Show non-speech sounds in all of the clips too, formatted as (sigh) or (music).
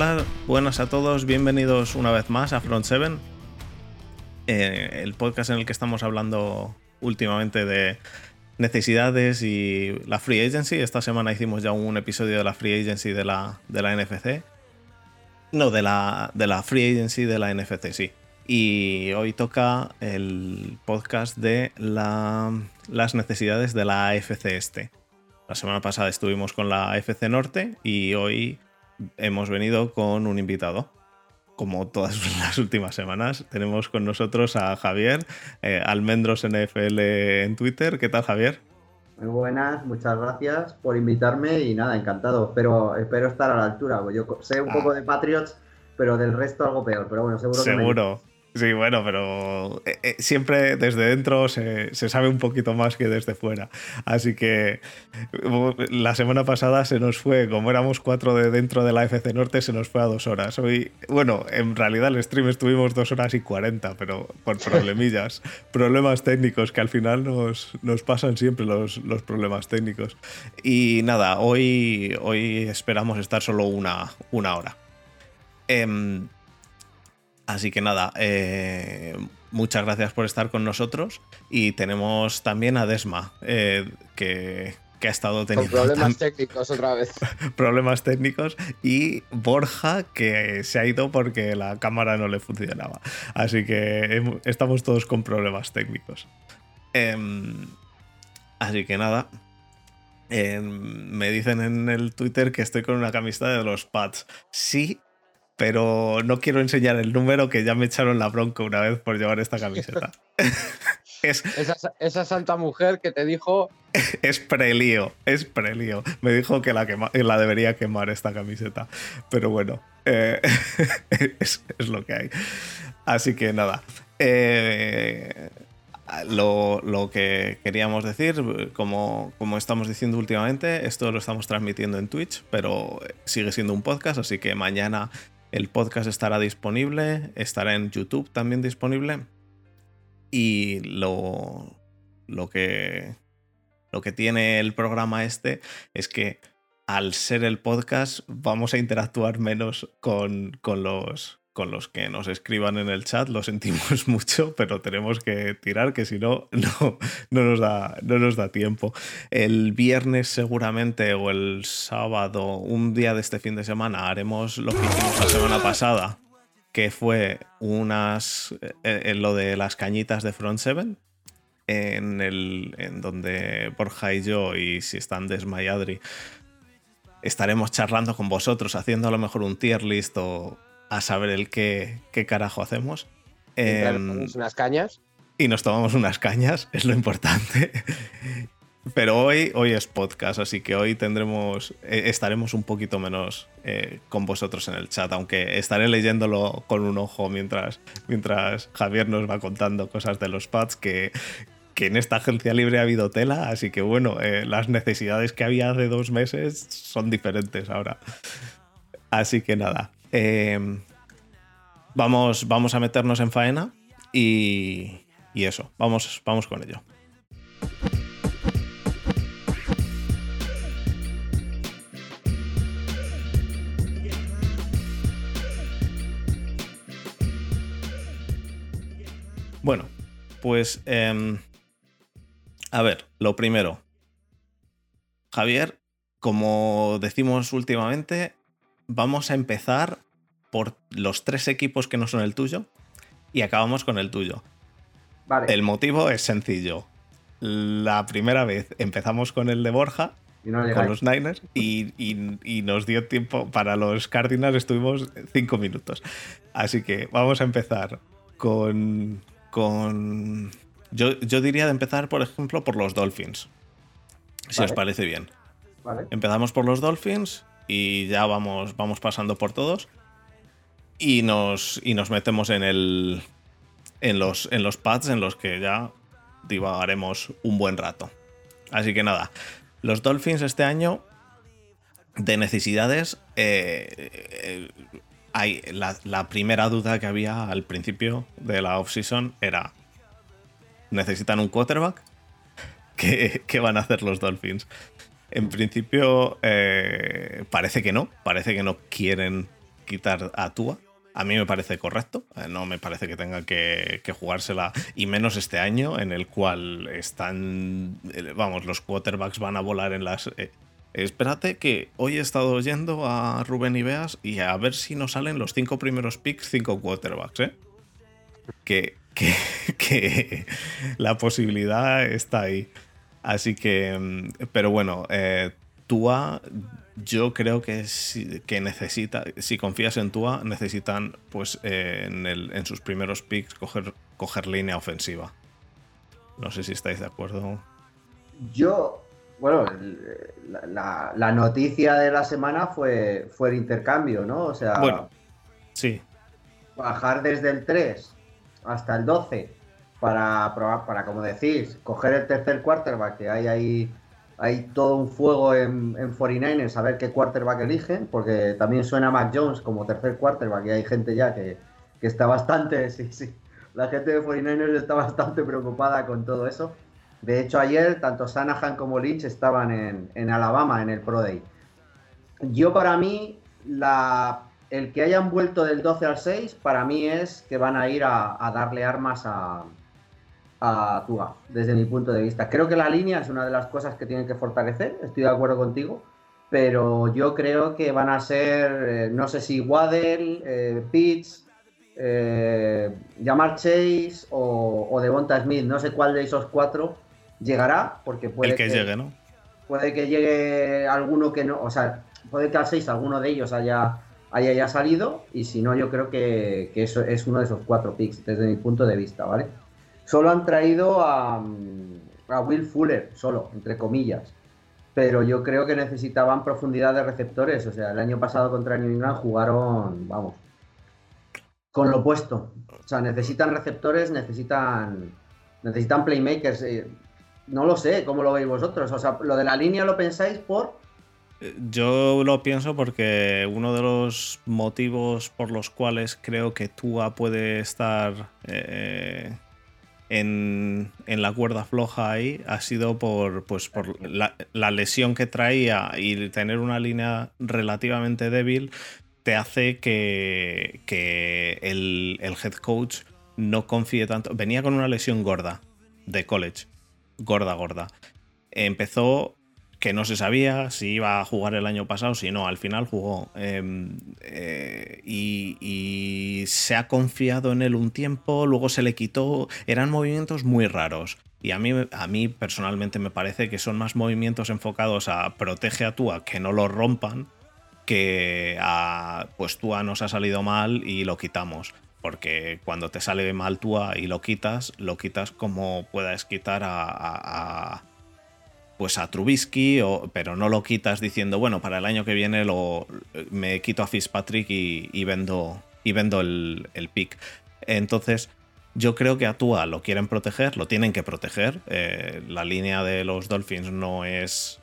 Hola, buenas a todos, bienvenidos una vez más a Front 7, eh, el podcast en el que estamos hablando últimamente de necesidades y la Free Agency. Esta semana hicimos ya un episodio de la Free Agency de la, de la NFC. No, de la, de la Free Agency de la NFC, sí. Y hoy toca el podcast de la, las necesidades de la AFC Este. La semana pasada estuvimos con la AFC Norte y hoy hemos venido con un invitado. Como todas (laughs) las últimas semanas, tenemos con nosotros a Javier, eh, Almendros NFL en Twitter. ¿Qué tal, Javier? Muy buenas, muchas gracias por invitarme y nada, encantado. Pero espero estar a la altura. Yo sé un Ah. poco de Patriots, pero del resto algo peor. Pero bueno, seguro, que me- Seguro. Sí, bueno, pero eh, eh, siempre desde dentro se, se sabe un poquito más que desde fuera. Así que la semana pasada se nos fue, como éramos cuatro de dentro de la FC Norte, se nos fue a dos horas. Hoy, bueno, en realidad el stream estuvimos dos horas y cuarenta, pero por (laughs) problemillas, problemas técnicos que al final nos, nos pasan siempre los, los problemas técnicos. Y nada, hoy, hoy esperamos estar solo una, una hora. Em, Así que nada, eh, muchas gracias por estar con nosotros. Y tenemos también a Desma, eh, que, que ha estado Con teniendo problemas tam- técnicos otra vez. (laughs) problemas técnicos. Y Borja, que se ha ido porque la cámara no le funcionaba. Así que hem- estamos todos con problemas técnicos. Em, así que nada. Em, me dicen en el Twitter que estoy con una camiseta de los Pats. Sí, pero no quiero enseñar el número que ya me echaron la bronca una vez por llevar esta camiseta. (laughs) es, Esa, esa santa mujer que te dijo, (laughs) es prelío, es prelío. Me dijo que la, quema- la debería quemar esta camiseta. Pero bueno, eh, (laughs) es, es lo que hay. Así que nada. eh, lo, lo que queríamos decir, como, como estamos diciendo últimamente, esto lo estamos transmitiendo en Twitch, pero sigue siendo un podcast, así que mañana el podcast estará disponible, estará en YouTube también disponible. Y lo, lo que lo que tiene el programa este es que al ser el podcast vamos a interactuar menos con, con los, con los que nos escriban en el chat. Lo sentimos (laughs) mucho, pero tenemos que tirar, que si no, (laughs) no, no, nos, da, no nos da tiempo. El viernes seguramente o el sábado, un día de este fin de semana, haremos lo que hicimos la semana pasada, que fue unas eh, eh, lo de las cañitas de Front 7 en el en donde Borja y yo y si están desmayadri estaremos charlando con vosotros haciendo a lo mejor un tier list o a saber el qué, qué carajo hacemos Em, unas cañas. y nos tomamos unas cañas, es lo importante. (laughs) Pero hoy, hoy es podcast, así que hoy tendremos, eh, estaremos un poquito menos eh, con vosotros en el chat, aunque estaré leyéndolo con un ojo mientras, mientras Javier nos va contando cosas de los pads que, que en esta agencia libre ha habido tela, así que bueno, eh, las necesidades que había hace dos meses son diferentes ahora. Así que nada, eh, vamos, vamos a meternos en faena y, y eso, vamos, vamos con ello. Bueno, pues em, a ver, lo primero. Javier, como decimos últimamente, vamos a empezar por los tres equipos que no son el tuyo y acabamos con el tuyo. Vale. El motivo es sencillo. La primera vez empezamos con el de Borja, y no con los Niners, y, y- y nos dio tiempo para los Cardinals, estuvimos cinco minutos. Así que vamos a empezar con. con yo, yo diría de empezar, por ejemplo, por los Dolphins. Si os parece bien. Vale. Empezamos por los Dolphins y ya vamos, vamos pasando por todos. Y nos, y nos metemos en el. En los, en los pads en los que ya divagaremos un buen rato. Así que nada. Los Dolphins este año. De necesidades. eh, eh, hay, la, primera duda que había al principio de la offseason era. ¿Necesitan un quarterback? (laughs) ¿Qué, qué van a hacer los Dolphins? En principio, eh, parece que no. Parece que no quieren quitar a Tua. A mí me parece correcto, eh, no me parece que tenga que, que jugársela, y menos este año en el cual están, eh, vamos, los quarterbacks van a volar en las... eh, espérate que hoy he estado oyendo a Rubén Ibeas y a ver si nos salen los cinco primeros picks, cinco quarterbacks, ¿eh? Que, que, (laughs) que la posibilidad está ahí. Así que, mm, pero bueno, eh, Tua, yo creo que, si, que necesita, si confías en Tua, necesitan, pues, eh, en, el- en sus primeros picks coger, coger línea ofensiva. No sé si estáis de acuerdo. Yo, bueno, la, la- la noticia de la semana fue, fue el intercambio, ¿no? O sea, Bueno, sí, bajar desde el 3 hasta el 12 para probar, para como decís, coger el tercer quarterback, que hay ahí hay todo un fuego en, en 49ers a ver qué quarterback eligen, porque también suena Mac Jones como tercer quarterback y hay gente ya que, que está bastante, (laughs) sí, sí, la gente de 49ers está bastante preocupada con todo eso. De hecho, ayer tanto Sanahan como Lynch estaban en, en Alabama en el Pro Day. Yo para mí, la, el que hayan vuelto del 12 al 6, para mí es que van a ir a, a darle armas a, a Tua, desde mi punto de vista. Creo que la línea es una de las cosas que tienen que fortalecer, estoy de acuerdo contigo, pero yo creo que van a ser, eh, no sé si Waddell, eh, Pitts, eh, Jamar Chase o, o Devonta Smith, no sé cuál de esos cuatro llegará, porque puede el que llegue, ¿no? puede que llegue alguno que no, o sea, puede que al 6 alguno de ellos haya, haya ya salido y si no yo creo que, que eso es uno de esos cuatro picks desde mi punto de vista, ¿vale? Solo han traído a, a Will Fuller, solo, entre comillas, pero yo creo que necesitaban profundidad de receptores, o sea, el año pasado contra New England jugaron, vamos, con lo opuesto, o sea, necesitan receptores, necesitan, necesitan playmakers. eh, no lo sé, ¿cómo lo veis vosotros? O sea, lo de la línea lo pensáis por. Eh, Yo lo pienso porque uno de los motivos por los cuales creo que Tua puede estar eh, en, en la cuerda floja ahí ha sido por, pues, por la, la lesión que traía y tener una línea relativamente débil te hace que, que el, el head coach no confíe tanto. Venía con una lesión gorda de college, gorda, gorda. Empezó que no se sabía si iba a jugar el año pasado, si no, al final jugó. Eh, eh, y, y, se ha confiado en él un tiempo, luego se le quitó, eran movimientos muy raros. Y a mí, a mí personalmente me parece que son más movimientos enfocados a protege a Tua, que no lo rompan, que a pues Tua nos ha salido mal y lo quitamos. Porque cuando te sale mal Tua y lo quitas, lo quitas como puedas quitar a, a pues a Trubisky, o, pero no lo quitas diciendo, bueno, para el año que viene lo, me quito a Fitzpatrick y, vendo, y vendo el, el, pick. Entonces, yo creo que a Tua lo quieren proteger, lo tienen que proteger. Eh, la línea de los Dolphins no es,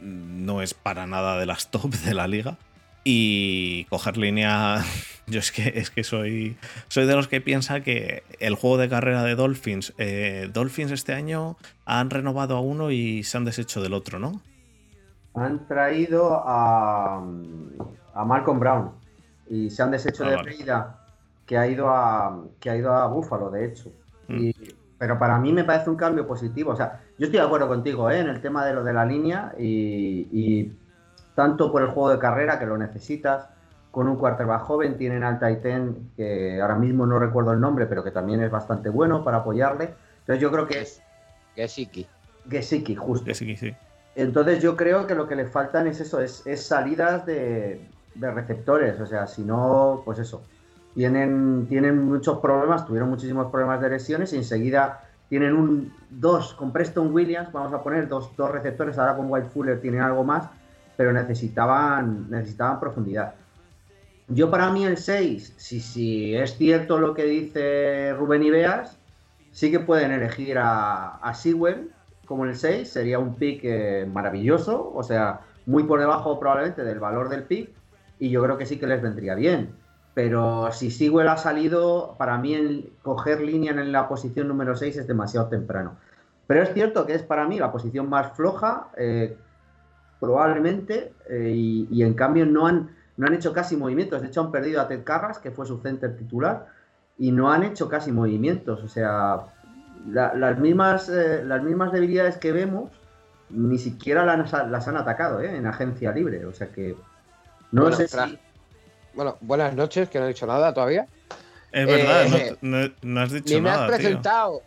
no es para nada de las (laughs) top de la liga. Y coger línea. (laughs) Yo es que, es que soy, soy de los que piensa que el juego de carrera de Dolphins. Eh, Dolphins este año han renovado a uno y se han deshecho del otro, ¿no? Han traído a, a Malcolm Brown y se han deshecho ah, de vale. Que ha ido a que ha ido a Buffalo, de hecho. Mm. Y, pero para mí me parece un cambio positivo. O sea, yo estoy de acuerdo contigo ¿eh? en el tema de lo de la línea y, y tanto por el juego de carrera que lo necesitas, con un quarterback joven, tienen al Titan que ahora mismo no recuerdo el nombre, pero que también es bastante bueno para apoyarle. Entonces yo creo que es... Gesicki. Gesicki, justo. Gesicki, sí. Entonces yo creo que lo que le faltan es eso, es, es salidas de, de, receptores. O sea, si no, pues eso. Tienen, tienen muchos problemas, tuvieron muchísimos problemas de lesiones y enseguida tienen un dos con Preston Williams, vamos a poner dos, dos receptores, ahora con White Fuller tienen algo más, pero necesitaban, necesitaban profundidad. Yo para mí el 6, si, si es cierto lo que dice Rubén Ibeas, sí que pueden elegir a, a Sewell como el 6, sería un pick eh, maravilloso, o sea, muy por debajo probablemente del valor del pick, y yo creo que sí que les vendría bien. Pero si Sewell ha salido, para mí coger línea en la posición número 6 es demasiado temprano. Pero es cierto que es para mí la posición más floja, eh, probablemente, eh, y, y, en cambio no han, no han hecho casi movimientos. De hecho, han perdido a Ted Carras, que fue su center titular, y no han hecho casi movimientos. O sea, la- las, mismas, eh, las mismas debilidades que vemos ni siquiera las, las han atacado ¿eh? en agencia libre. O sea que no Bueno, sé si. Bueno, buenas noches, que no he dicho nada todavía. Es verdad, Eh, no, no- no has dicho Ni me has nada, tío. presentado.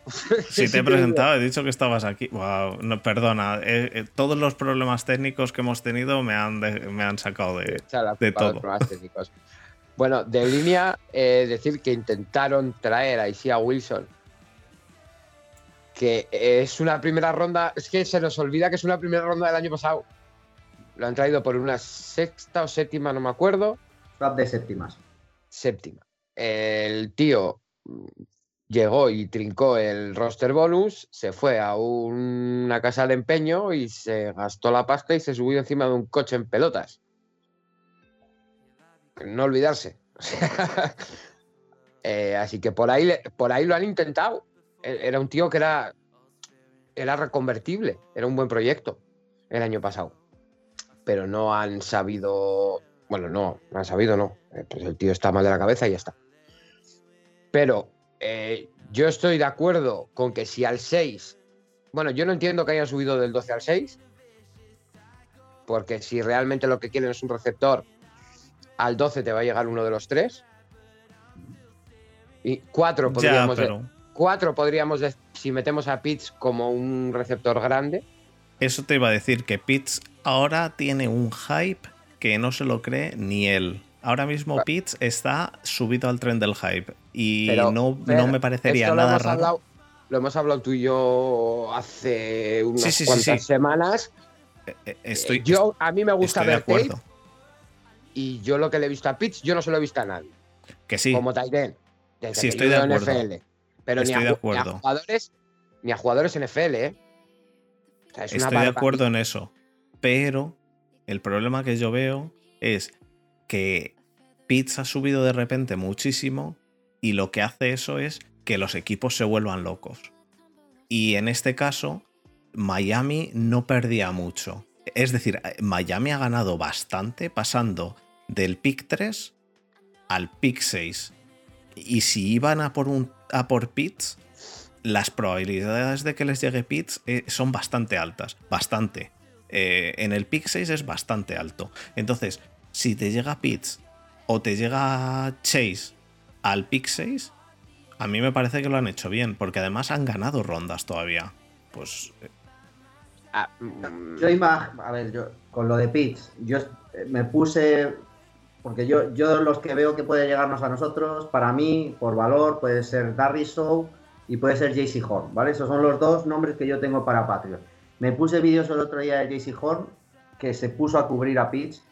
Sí, te he (laughs) presentado, he dicho que estabas aquí. Wow, no, perdona, eh, eh, todos los problemas técnicos que hemos tenido me han, de- me han sacado de... De los todo. problemas técnicos. Bueno, de línea, eh, decir que intentaron traer a Isia Wilson, que es una primera ronda, es que se nos olvida que es una primera ronda del año pasado. Lo han traído por una sexta o séptima, no me acuerdo, Swap de séptimas. séptima. El tío mm, llegó y trincó el roster bonus, se fue a un- una casa de empeño y se gastó la pasta y se subió encima de un coche en pelotas. No olvidarse. (laughs) Eh, así que por ahí, por ahí lo han intentado. E- Era un tío que era, era reconvertible, era un buen proyecto el año pasado. Pero no han sabido. Bueno, no, no han sabido, no. Eh, Pues el tío está mal de la cabeza y ya está. Pero eh, yo estoy de acuerdo con que si al 6. Bueno, yo no entiendo que hayan subido del 12 al 6. Porque si realmente lo que quieren es un receptor, al 12 te va a llegar uno de los tres. Y cuatro Ya, podríamos, de- cuatro podríamos de- si metemos a Pitts como un receptor grande. eso te iba a decir que Pitts ahora tiene un hype que no se lo cree ni él. Ahora mismo Pitts está subido al tren del hype y Pero, no, no me parecería esto nada raro. hablado- lo hemos hablado tú y yo hace unas Sí, sí, sí, cuantas sí. semanas. Eh, eh, Estoy, yo, a mí me gusta ver tape y yo lo que le he visto a Pitts, yo no se lo he visto a nadie. Que sí, Como Tyden. Sí, estoy de acuerdo. NFL. Pero ni a, de ni jugadores, ni a jugadores NFL, ¿eh? O sea, es una estoy de acuerdo en eso. Pero el problema que yo veo es que Pitts ha subido de repente muchísimo y lo que hace eso es que los equipos se vuelvan locos. Y en este caso, Miami no perdía mucho. Es decir, eh, Miami ha ganado bastante pasando del pick 3 al pick 6. Y si iban a por, un, a por Pitts, las probabilidades de que les llegue Pitts eh, son bastante altas. Bastante. Eh, en el pick 6 es bastante alto. Entonces, si te llega Pitts o te llega Chase al pick 6, a mí me parece que lo han hecho bien, porque además han ganado rondas todavía. Pues Ah, mm, Yo a ver, yo con lo de Pitts, yo eh, me puse porque yo, yo los que veo que puede llegarnos a nosotros, para mí, por valor, puede ser Darry Show y puede ser JC Horn, ¿vale? Esos son los dos nombres que yo tengo para Patriot. Me puse vídeos el otro día de JC Horn que se puso a cubrir a Pitts.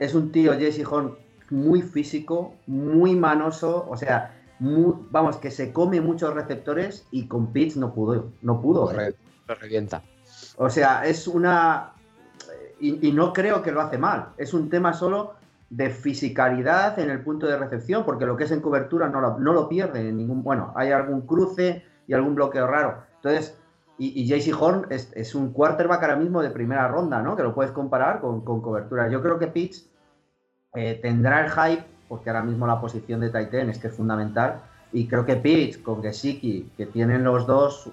Es un tío, JC Horn, muy físico, muy manoso, o sea, muy- vamos, que se come muchos receptores y con Pitts no pudo, no pudo. lo ¿eh? re- lo revienta. O sea, es una. Y, y no creo que lo hace mal. Es un tema solo de fisicalidad en el punto de recepción, porque lo que es en cobertura no lo, no lo pierde en ningún. Bueno, hay algún cruce y algún bloqueo raro. Entonces, y, y JC Horn es, es un quarterback ahora mismo de primera ronda, ¿no? Que lo puedes comparar con, con cobertura. Yo creo que Pitts eh, tendrá el hype, porque ahora mismo la posición de Titan es que es fundamental. Y creo que Pitts con Gesicki, que tienen los dos,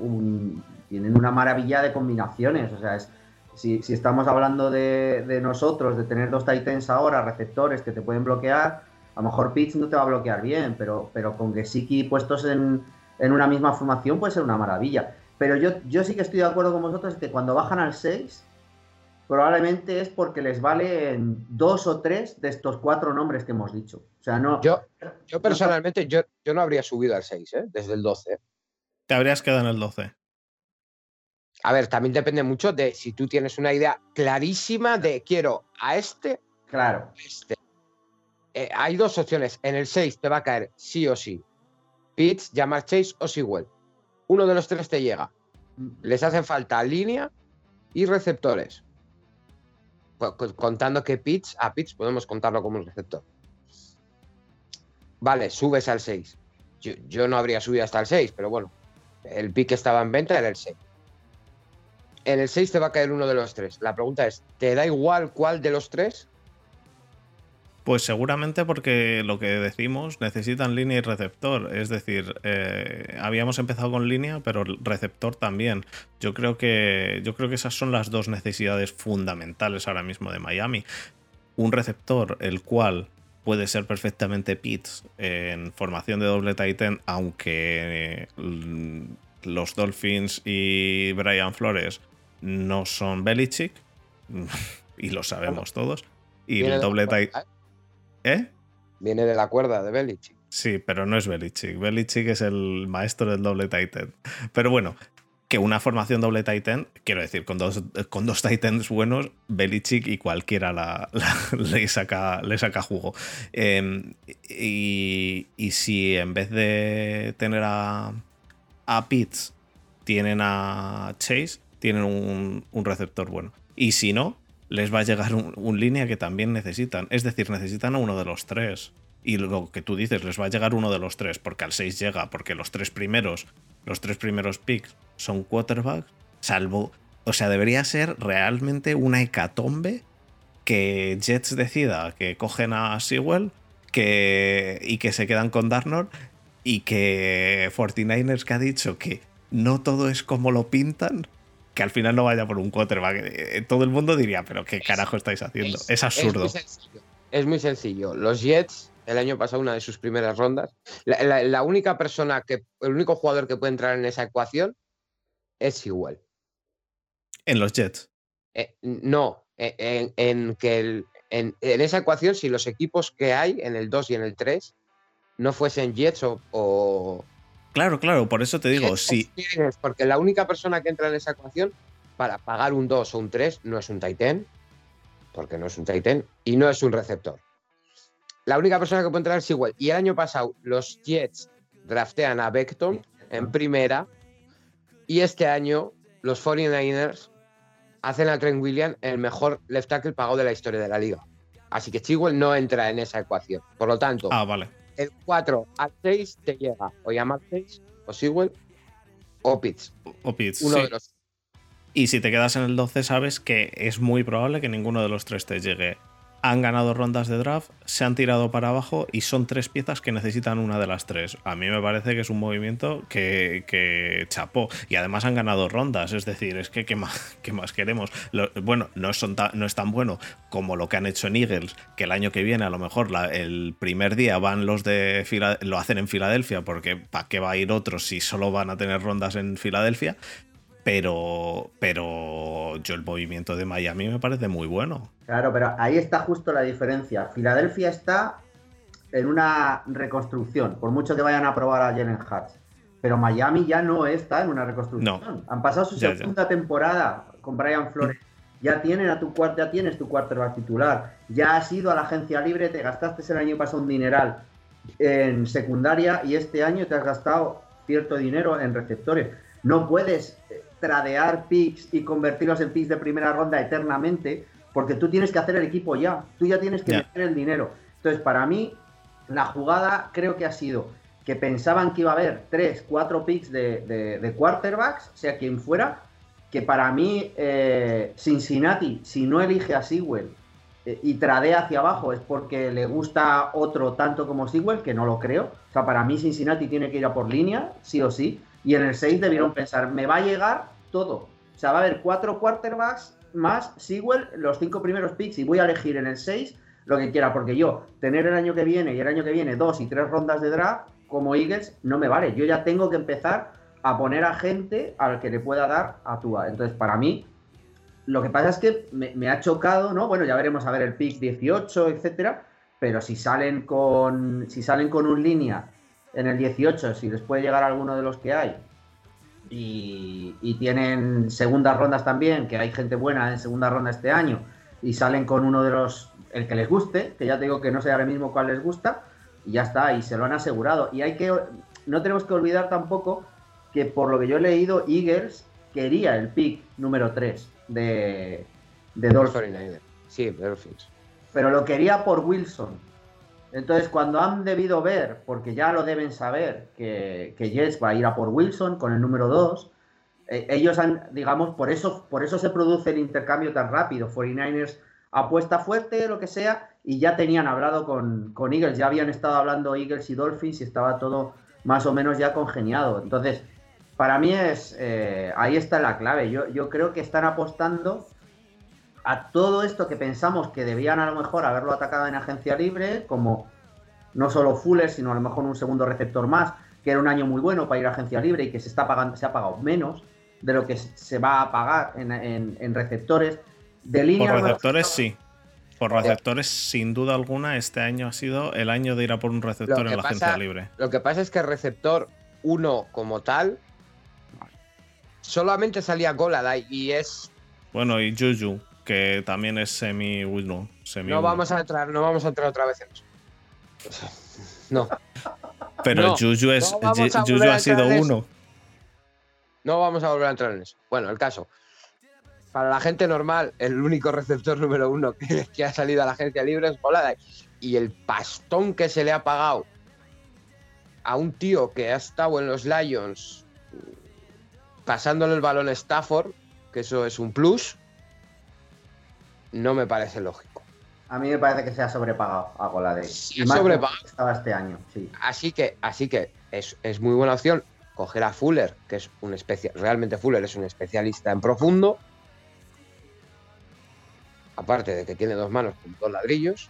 tienen una maravilla de combinaciones. O sea, es, si, estamos hablando de, de nosotros, de tener dos Titans ahora, receptores que te pueden bloquear, a lo mejor Pitts no te va a bloquear bien, pero, pero con Gesicki puestos en, en una misma formación puede ser una maravilla. Pero yo, yo sí que estoy de acuerdo con vosotros que cuando bajan al 6, probablemente es porque les valen dos o tres de estos cuatro nombres que hemos dicho. O sea, no. Yo, yo personalmente, yo, yo no habría subido al 6, ¿eh? desde el 12. te habrías quedado en el 12. A ver, también depende mucho de si tú tienes una idea clarísima de quiero a este, Claro. a este. Eh, hay dos opciones. En el 6 te va a caer sí o sí. Pitts, Jamar Chase o Sewell. Uno de los tres te llega. Les hacen falta línea y receptores. Co- contando que Pitts, a Pitts podemos contarlo como un receptor. Vale, subes al 6. Yo, yo no habría subido hasta el 6, pero bueno. El pick que estaba en venta era el 6. En el 6 te va a caer uno de los tres. La pregunta es, ¿te da igual cuál de los tres? Pues seguramente porque lo que decimos necesitan línea y receptor. Es decir, eh, habíamos empezado con línea, pero receptor también. Yo creo que. Yo creo que esas son las dos necesidades fundamentales ahora mismo de Miami. Un receptor, el cual puede ser perfectamente Pitts en formación de doble Titan, aunque mm, los Dolphins y Brian Flores no son Belichick, (laughs) y lo sabemos todos. Y el doble Titan. ¿Eh? Viene de la cuerda de Belichick. Sí, pero no es Belichick. Belichick es el maestro del doble Titan. Pero bueno, que una formación doble Titan, quiero decir, con dos, con dos Titans buenos, Belichick y cualquiera la, (laughs) le, saca, le saca jugo. Em, y, si en vez de tener a, a Pitts, tienen a Chase, tienen un, un receptor bueno. Y si no, les va a llegar un, línea que también necesitan. Es decir, necesitan a uno de los tres. Y lo que tú dices, les va a llegar uno de los tres, porque al 6 llega, porque los tres primeros, los tres primeros picks son quarterbacks, salvo. O sea, debería ser realmente una hecatombe que Jets decida que cogen a Sewell que, y que se quedan con Darnold y que 49ers que ha dicho que no todo es como lo pintan, que al final no vaya por un quarterback. Eh, todo el mundo diría, pero ¿qué carajo estáis haciendo? Es, absurdo. Es muy, sencillo. Los Jets, el año pasado, una de sus primeras rondas, la, única persona que, el único jugador que puede entrar en esa ecuación es igual. ¿En los Jets? Eh, no, en, en que en, esa ecuación, si los equipos que hay en el 2 y en el 3 no fuesen Jets o, Claro, claro, por eso te digo, sí. Porque la única persona que entra en esa ecuación para pagar un 2 o un 3 no es un Titan, porque no es un Titan, y no es un receptor. La única persona que puede entrar es igual. Y el año pasado los Jets draftean a Beckton en primera, y este año los 49ers hacen a Trent Williams el mejor left tackle pagado de la historia de la liga. Así que Chigwell no entra en esa ecuación. Por lo tanto, ah, vale el 4 al 6 te llega o Yamar 6 o Sewell o Pitts. O Pitts. Uno de los. Y si te quedas en el 12, sabes que es muy probable que ninguno de los tres te llegue han ganado rondas de draft, se han tirado para abajo y son tres piezas que necesitan una de las tres. A mí me parece que es un movimiento que, chapó. Y además han ganado rondas, es decir, es que ¿qué más, (laughs) queremos? bueno, no, son no es tan bueno como lo que han hecho en Eagles, que el año que viene a lo mejor el primer día van los de lo hacen en Filadelfia, porque ¿para qué va a ir otros si solo van a tener rondas en Filadelfia? Pero, pero yo el movimiento de Miami me parece muy bueno. Claro, pero ahí está justo la diferencia. Filadelfia está en una reconstrucción, por mucho que vayan a probar a Jalen Hurts. Pero Miami ya no está en una reconstrucción. Han pasado su segunda temporada con Brian Flores. Ya, tienen a tu, ya tienes tu quarterback titular. Ya has ido a la agencia libre, te gastaste el año pasado un dineral en secundaria y este año te has gastado cierto dinero en receptores. No puedes tradear picks y convertirlos en picks de primera ronda eternamente, porque tú tienes que hacer el equipo ya, tú ya tienes que meter el dinero. Entonces, para mí, la jugada creo que ha sido que pensaban que iba a haber 3, 4 picks de, quarterbacks, sea quien fuera, que para mí eh, Cincinnati, si no elige a Sewell eh, y tradea hacia abajo, es porque le gusta otro tanto como Sewell, que no lo creo. O sea, para mí Cincinnati tiene que ir a por línea, sí o sí. Y en el 6 debieron pensar, me va a llegar todo. O sea, va a haber cuatro quarterbacks más Sewell, los cinco primeros picks, y voy a elegir en el 6 lo que quiera, porque yo tener el año que viene y el año que viene dos y tres rondas de draft como Eagles no me vale. Yo ya tengo que empezar a poner a gente al que le pueda dar a Tua. Entonces, para mí, lo que pasa es que me, ha chocado, ¿no? Bueno, ya veremos a ver el pick 18, etcétera, pero si salen con si salen con un línea en el 18, si les puede llegar alguno de los que hay, y, tienen segundas rondas también, que hay gente buena en segunda ronda este año, y salen con uno de los, el que les guste, que ya te digo que no sé ahora mismo cuál les gusta, y ya está, y se lo han asegurado. Y hay que, no tenemos que olvidar tampoco que por lo que yo he leído, Eagles quería el pick número 3 de, de Dolphins. Sí, Dolphins. Pero lo quería por Wilson. Entonces, cuando han debido ver, porque ya lo deben saber, que, que Jets va a ir a por Wilson con el número 2, eh, ellos han, digamos, por eso, por eso se produce el intercambio tan rápido. 49ers apuesta fuerte, lo que sea, y ya tenían hablado con, Eagles, ya habían estado hablando Eagles y Dolphins y estaba todo más o menos ya congeniado. Entonces, para mí es, eh, ahí está la clave. Yo, yo creo que están apostando a todo esto que pensamos que debían a lo mejor haberlo atacado en agencia libre, como no solo Fuller, sino a lo mejor un segundo receptor más, que era un año muy bueno para ir a agencia libre y que se está pagando, se ha pagado menos de lo que se va a pagar en, receptores. De línea por receptores sí. Por receptores, sin duda alguna, este año ha sido el año de ir a por un receptor en la agencia libre. Lo que pasa es que el receptor 1 como tal solamente salía Goladay y es. Bueno, y Juju, que también es semi no, no vamos a entrar, no vamos a entrar otra vez en eso. No. Pero Juju, es, Juju ha sido uno. No vamos a volver a entrar en eso. Bueno, el caso. Para la gente normal, el único receptor número uno (laughs) que, ha salido a la agencia libre es Goladay. Y el pastón que se le ha pagado a un tío que ha estado en los Lions pasándole el balón a Stafford, que eso es un plus, no me parece lógico. A mí me parece que se ha sobrepagado a Goladay. Sí, sobrepagado. Estaba este año, sí. Así que, así que es, muy buena opción coger a Fuller, que es un especial, realmente Fuller es un especialista en profundo. Aparte de que tiene dos manos con dos ladrillos.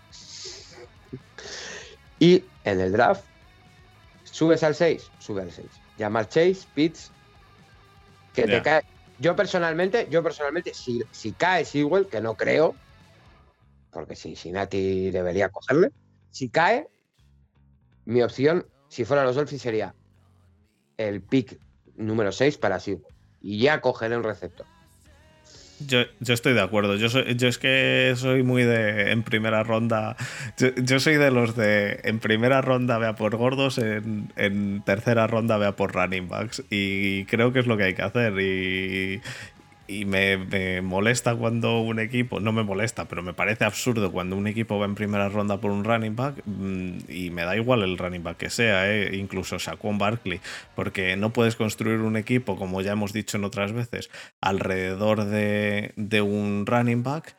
Y en el draft, subes al 6, sube al 6. Llama Chase, Pitts, que te cae. Yo personalmente, yo personalmente, si, si cae Sewell, que no creo, porque Cincinnati debería cogerle, si cae, mi opción, si fuera los Dolphins, sería el pick número 6 para Sewell. Y ya cogeré un receptor. Yo, estoy de acuerdo. Yo, yo es que soy muy de en primera ronda. Yo, soy de los de en primera ronda vea por gordos, en, en, tercera ronda vea por running backs. Y creo que es lo que hay que hacer. Y, y me, molesta cuando un equipo, no me molesta, pero me parece absurdo cuando un equipo va en primera ronda por un running back mm, y me da igual el running back que sea, eh, incluso Saquon Barkley, porque no puedes construir un equipo, como ya hemos dicho en otras veces, alrededor de, de un running back.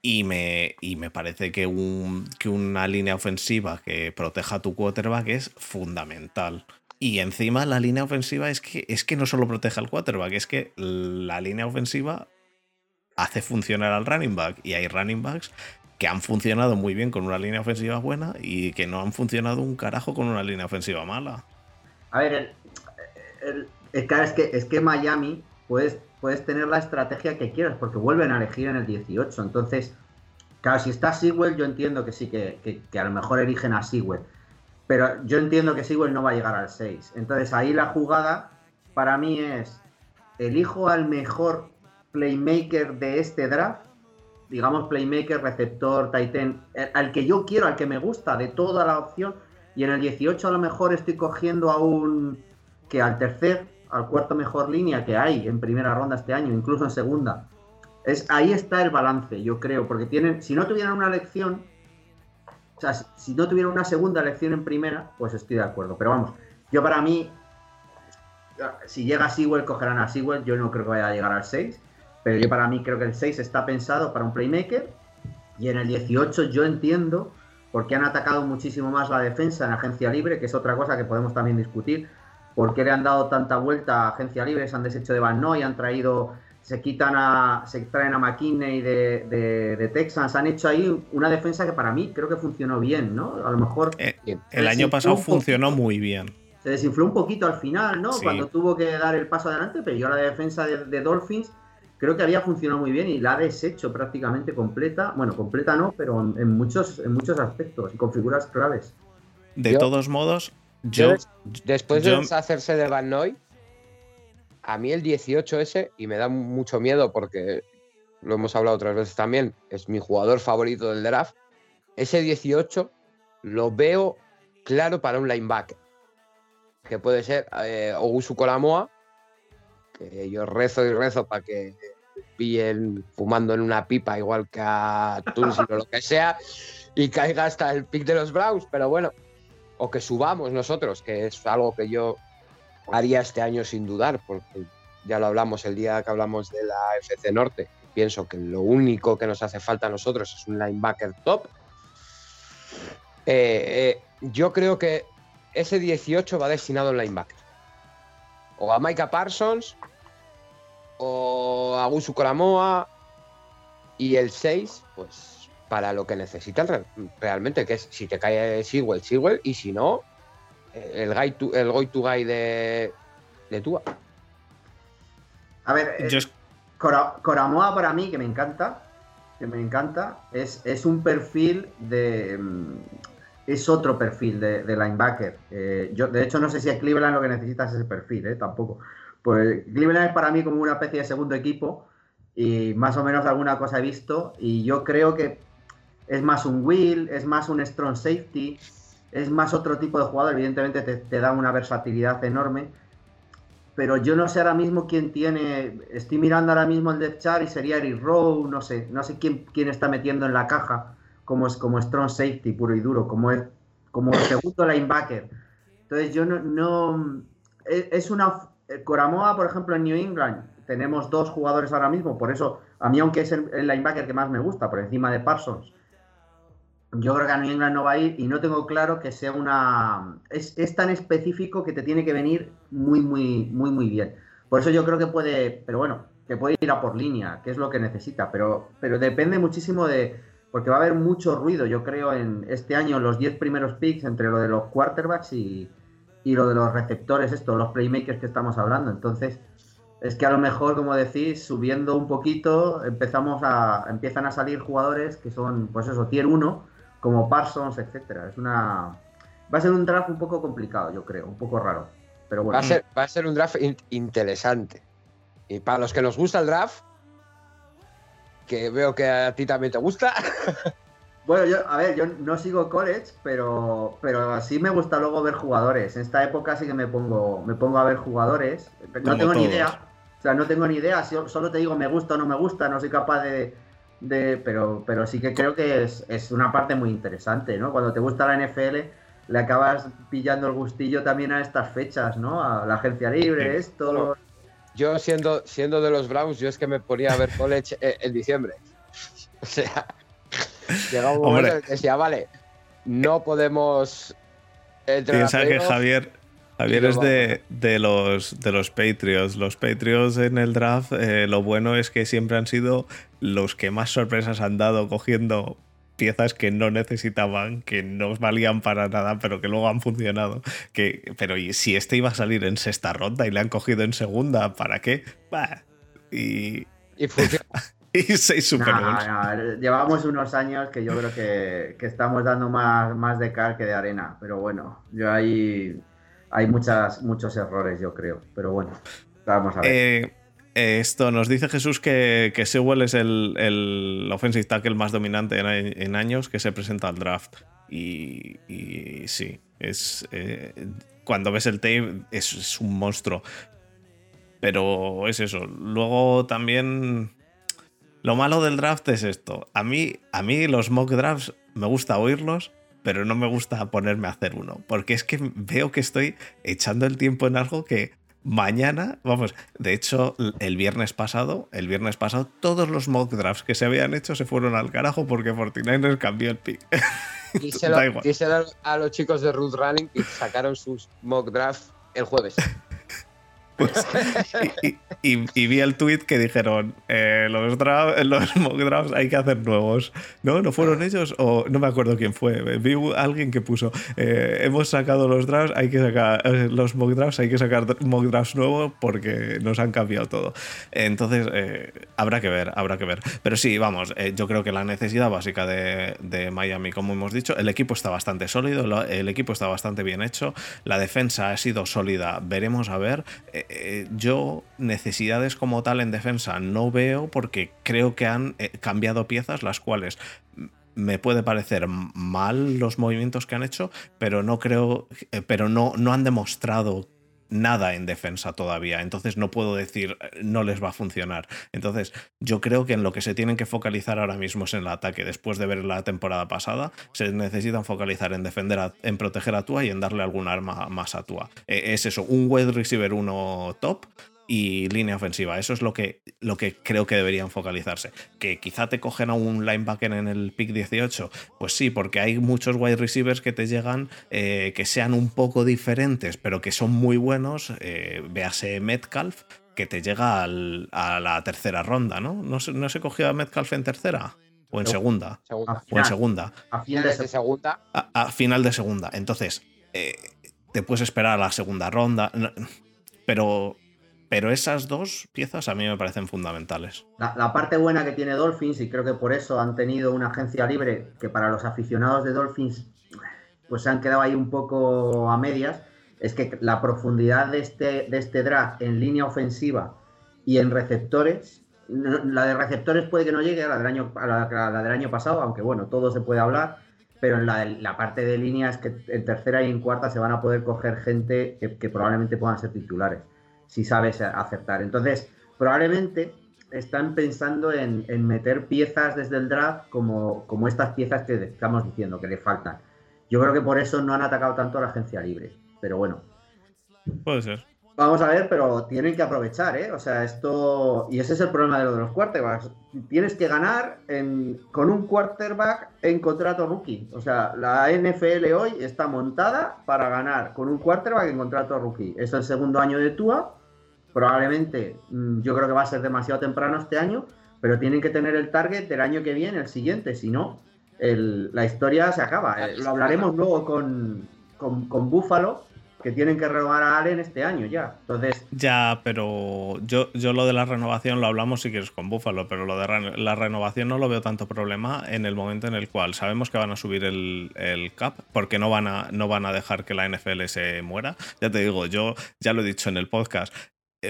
Y me, y me parece que, un, que una línea ofensiva que proteja a tu quarterback es fundamental. Y encima la línea ofensiva es que, es que no solo protege al quarterback, es que la línea ofensiva hace funcionar al running back. Y hay running backs que han funcionado muy bien con una línea ofensiva buena y que no han funcionado un carajo con una línea ofensiva mala. A ver, es, que, es que Miami puedes, puedes tener la estrategia que quieras porque vuelven a elegir en el 18. Entonces, claro, si está Sewell, yo entiendo que sí, que, que a lo mejor eligen a Sewell. Pero yo entiendo que Sewell no va a llegar al 6. Entonces ahí la jugada para mí es, elijo al mejor playmaker de este draft, digamos playmaker, receptor, titan, al que yo quiero, al que me gusta, de toda la opción. Y en el 18 a lo mejor estoy cogiendo a un que al tercer, al cuarto mejor línea que hay en primera ronda este año, incluso en segunda. Es, ahí está el balance, yo creo, porque tienen, si no tuvieran una elección, o sea, si no tuviera una segunda elección en primera, pues estoy de acuerdo. Pero vamos, yo para mí, si llega a Sewell, cogerán a Sewell. Yo no creo que vaya a llegar al 6. Pero yo para mí creo que el 6 está pensado para un playmaker. Y en el 18 yo entiendo porque han atacado muchísimo más la defensa en agencia libre, que es otra cosa que podemos también discutir. ¿Por qué le han dado tanta vuelta a agencia libre? Se han deshecho de Van Noy, han traído se quitan a, se traen a McKinney de, de, de, Texans, han hecho ahí una defensa que para mí creo que funcionó bien, ¿no? A lo mejor... Eh, el año pasado funcionó muy bien. Se desinfló un poquito al final, ¿no? Cuando tuvo que dar el paso adelante, pero yo la defensa de, Dolphins creo que había funcionado muy bien y la ha deshecho prácticamente completa. Bueno, completa no, pero en, muchos, en muchos aspectos y con figuras claves. De todos modos, yo... después de hacerse de Van Noy, a mí el 18S, y me da mucho miedo porque lo hemos hablado otras veces también, es mi jugador favorito del draft, ese 18 lo veo claro para un linebacker, que puede ser eh, Ogusu Kolamoa, que yo rezo y rezo para que pillen fumando en una pipa igual que a o lo que sea y caiga hasta el pick de los Browns, pero bueno, o que subamos nosotros, que es algo que yo haría este año sin dudar, porque ya lo hablamos el día que hablamos de la FC Norte. Pienso que lo único que nos hace falta a nosotros es un linebacker top. Eh, yo creo que ese 18 va destinado en linebacker. O a Micah Parsons, o a Gusu Kolamoa, y el 6, pues para lo que necesitan realmente, que es si te cae Sewell, Sewell, y si no, el, guy to, el go to guy de, de Tua. A ver, eh, Coramoa para mí, que me encanta, que me encanta, es, es un perfil de... Mm, es otro perfil de, linebacker. Eh, yo, de hecho, no sé si a Cleveland lo que necesitas es ese perfil, eh, tampoco. Pues Cleveland es para mí como una especie de segundo equipo y más o menos alguna cosa he visto y yo creo que es más un will, es más un strong safety, es más otro tipo de jugador, evidentemente te, da una versatilidad enorme, pero yo no sé ahora mismo quién tiene, estoy mirando ahora mismo el depth chart y sería Eric Rowe, no sé, no sé quién, quién está metiendo en la caja como, es, como strong safety puro y duro, como es como segundo linebacker. Entonces yo no, no es una Coramoa, por ejemplo, en New England tenemos dos jugadores ahora mismo, por eso a mí, aunque es el, linebacker que más me gusta, por encima de Parsons, yo creo que a New England no va a ir y no tengo claro que sea una. Es, tan específico que te tiene que venir muy, muy, muy, muy bien. Por eso yo creo que puede, pero bueno, que puede ir a por línea, que es lo que necesita, pero, pero depende muchísimo de. Porque va a haber mucho ruido, yo creo, en este año, los 10 primeros picks entre lo de los quarterbacks y, y lo de los receptores, esto, los playmakers que estamos hablando. Entonces, es que a lo mejor, como decís, subiendo un poquito, empezamos a, empiezan a salir jugadores que son, pues eso, tier 1, como Parsons, etcétera. Es una. Va a ser un draft un poco complicado, yo creo, un poco raro. Pero bueno. Va a ser, va a ser un draft interesante. Y para los que nos gusta el draft, que veo que a ti también te gusta. (laughs) Bueno, yo, a ver, yo no sigo college, pero, pero sí me gusta luego ver jugadores. En esta época sí que me pongo, me pongo a ver jugadores. No tengo ni idea. O sea, no tengo ni idea. Solo te digo me gusta o no me gusta. No soy capaz de. De pero, pero sí que creo que es, una parte muy interesante, ¿no? Cuando te gusta la NFL, le acabas pillando el gustillo también a estas fechas, ¿no? A la agencia libre, esto. Yo siendo, siendo de los Browns, yo es que me ponía a ver college en diciembre. (laughs) O sea, Llega un momento que decía, vale, no podemos. Piensa que Javier, Javier es de, los, de los Patriots. Los Patriots en el draft, eh, lo bueno es que siempre han sido los que más sorpresas han dado cogiendo piezas que no necesitaban, que no valían para nada, pero que luego han funcionado. Que, pero si este iba a salir en sexta ronda y le han cogido en segunda, ¿para qué? y... Y funciona. (laughs) y seis Super Llevamos unos años que yo creo que, estamos dando más, más de car que de arena. Pero bueno, yo ahí hay muchas, muchos errores, yo creo. Pero bueno, vamos a ver. Eh, esto nos dice Jesús que, que Sewell es el, el offensive tackle más dominante en, años que se presenta al draft. Y, sí, es. Eh, cuando ves el tape, es, es un monstruo. Pero es eso. Luego también lo malo del draft es esto. A mí, a mí los mock drafts me gusta oírlos, pero no me gusta ponerme a hacer uno. Porque es que veo que estoy echando el tiempo en algo que mañana, vamos, de hecho, el viernes pasado, el viernes pasado, todos los mock drafts que se habían hecho se fueron al carajo porque 49ers cambió el pick. (laughs) Díselo, a los chicos de Root Running y sacaron sus mock drafts el jueves. (laughs) Pues, y, vi el tweet que dijeron, eh, los, (laughs) mock drafts hay que hacer nuevos. ¿No? ¿No fueron ellos? O no me acuerdo quién fue. Vi alguien que puso, eh, hemos sacado los drafts, hay que sacar eh, los mock drafts, hay que sacar mock drafts nuevos porque nos han cambiado todo. Entonces, habrá que ver, habrá que ver. Pero sí, vamos, yo creo que la necesidad básica de, de, Miami, como hemos dicho, el equipo está bastante sólido, el equipo está bastante bien hecho, la defensa ha sido sólida, veremos a ver eh, yo necesidades como tal en defensa no veo porque creo que han eh, cambiado piezas las cuales me puede parecer mal los movimientos que han hecho, pero no creo, eh, pero no, no han demostrado nada en defensa todavía, entonces no puedo decir eh, no les va a funcionar. Entonces, yo creo que en lo que se tienen que focalizar ahora mismo es en el ataque. Después de ver la temporada pasada, se necesitan focalizar en defender, en proteger a Tua y en darle algún arma más a Tua. E, es eso, un wide receiver uno top y línea ofensiva. Eso es lo que, lo que creo que deberían focalizarse. Que quizá te cogen a un linebacker en el pick 18. Pues sí, porque hay muchos wide receivers que te llegan eh, que sean un poco diferentes, pero que son muy buenos. Eh, véase Metcalf, que te llega a la tercera ronda, ¿no? ¿No se, no se cogió a Metcalf en tercera? ¿O en segunda? Segunda. O en segunda. A final Finales de segunda. A, a final de segunda. Entonces, eh, te puedes esperar a la segunda ronda. pero, pero esas dos piezas a mí me parecen fundamentales. La, parte buena que tiene Dolphins, y creo que por eso han tenido una agencia libre que para los aficionados de Dolphins pues se han quedado ahí un poco a medias, es que la profundidad de este, de este draft en línea ofensiva y en receptores, la de receptores puede que no llegue a la del año, a la, la del año pasado, aunque bueno, todo se puede hablar, pero en la, la parte de línea es que en tercera y en cuarta se van a poder coger gente que probablemente puedan ser titulares, si sabes acertar. Entonces, probablemente están pensando en, en meter piezas desde el draft como, como estas piezas que estamos diciendo que le faltan. Yo creo que por eso no han atacado tanto a la agencia libre. Pero bueno, Puede ser. vamos a ver, pero tienen que aprovechar, ¿eh? O sea, esto. Y ese es el problema de lo de los quarterbacks. Tienes que ganar en- con un quarterback en contrato rookie. O sea, la NFL hoy está montada para ganar con un quarterback en contrato rookie. Es el segundo año de Tua. Probablemente, mm, yo creo que va a ser demasiado temprano este año, pero tienen que tener el target del año que viene, el siguiente. Si no, la historia se acaba. Eh, lo hablaremos luego con, con, Buffalo, que tienen que renovar a Allen este año ya. Entonces, Ya, pero yo, yo lo de la renovación lo hablamos si quieres con Búfalo, pero lo de la renovación no lo veo tanto problema en el momento en el cual sabemos que van a subir el, el cap, porque no van, a, no van a dejar que la NFL se muera. Ya te digo, yo ya lo he dicho en el podcast,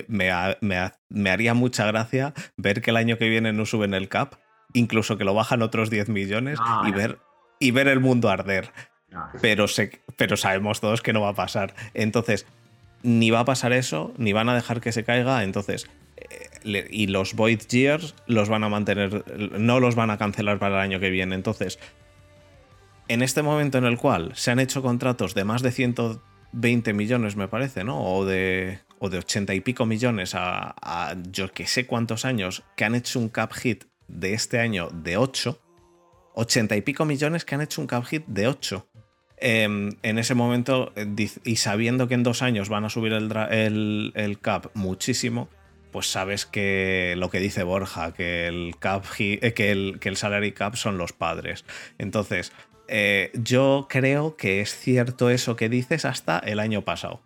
me, ha- me ha- me haría mucha gracia ver que el año que viene no suben el cap, incluso que lo bajan otros 10 millones No, y, no. ver, y ver el mundo arder no, pero, sabemos todos que no va a pasar. Entonces, ni va a pasar eso, ni van a dejar que se caiga. Entonces, eh, y los Void Years los van a mantener, no los van a cancelar para el año que viene. Entonces, en este momento en el cual se han hecho contratos de más de 120 millones, me parece, ¿no? O de, o de 80 y pico millones a, a yo que sé cuántos años, que han hecho un cap hit de este año de 8. 80 y pico millones que han hecho un cap hit de 8. Em, en ese momento, eh, y sabiendo que en dos años van a subir el, el- el cap muchísimo, pues sabes que lo que dice Borja, que el cap eh, que el, que el salary cap son los padres. Entonces, eh, yo creo que es cierto eso que dices hasta el año pasado.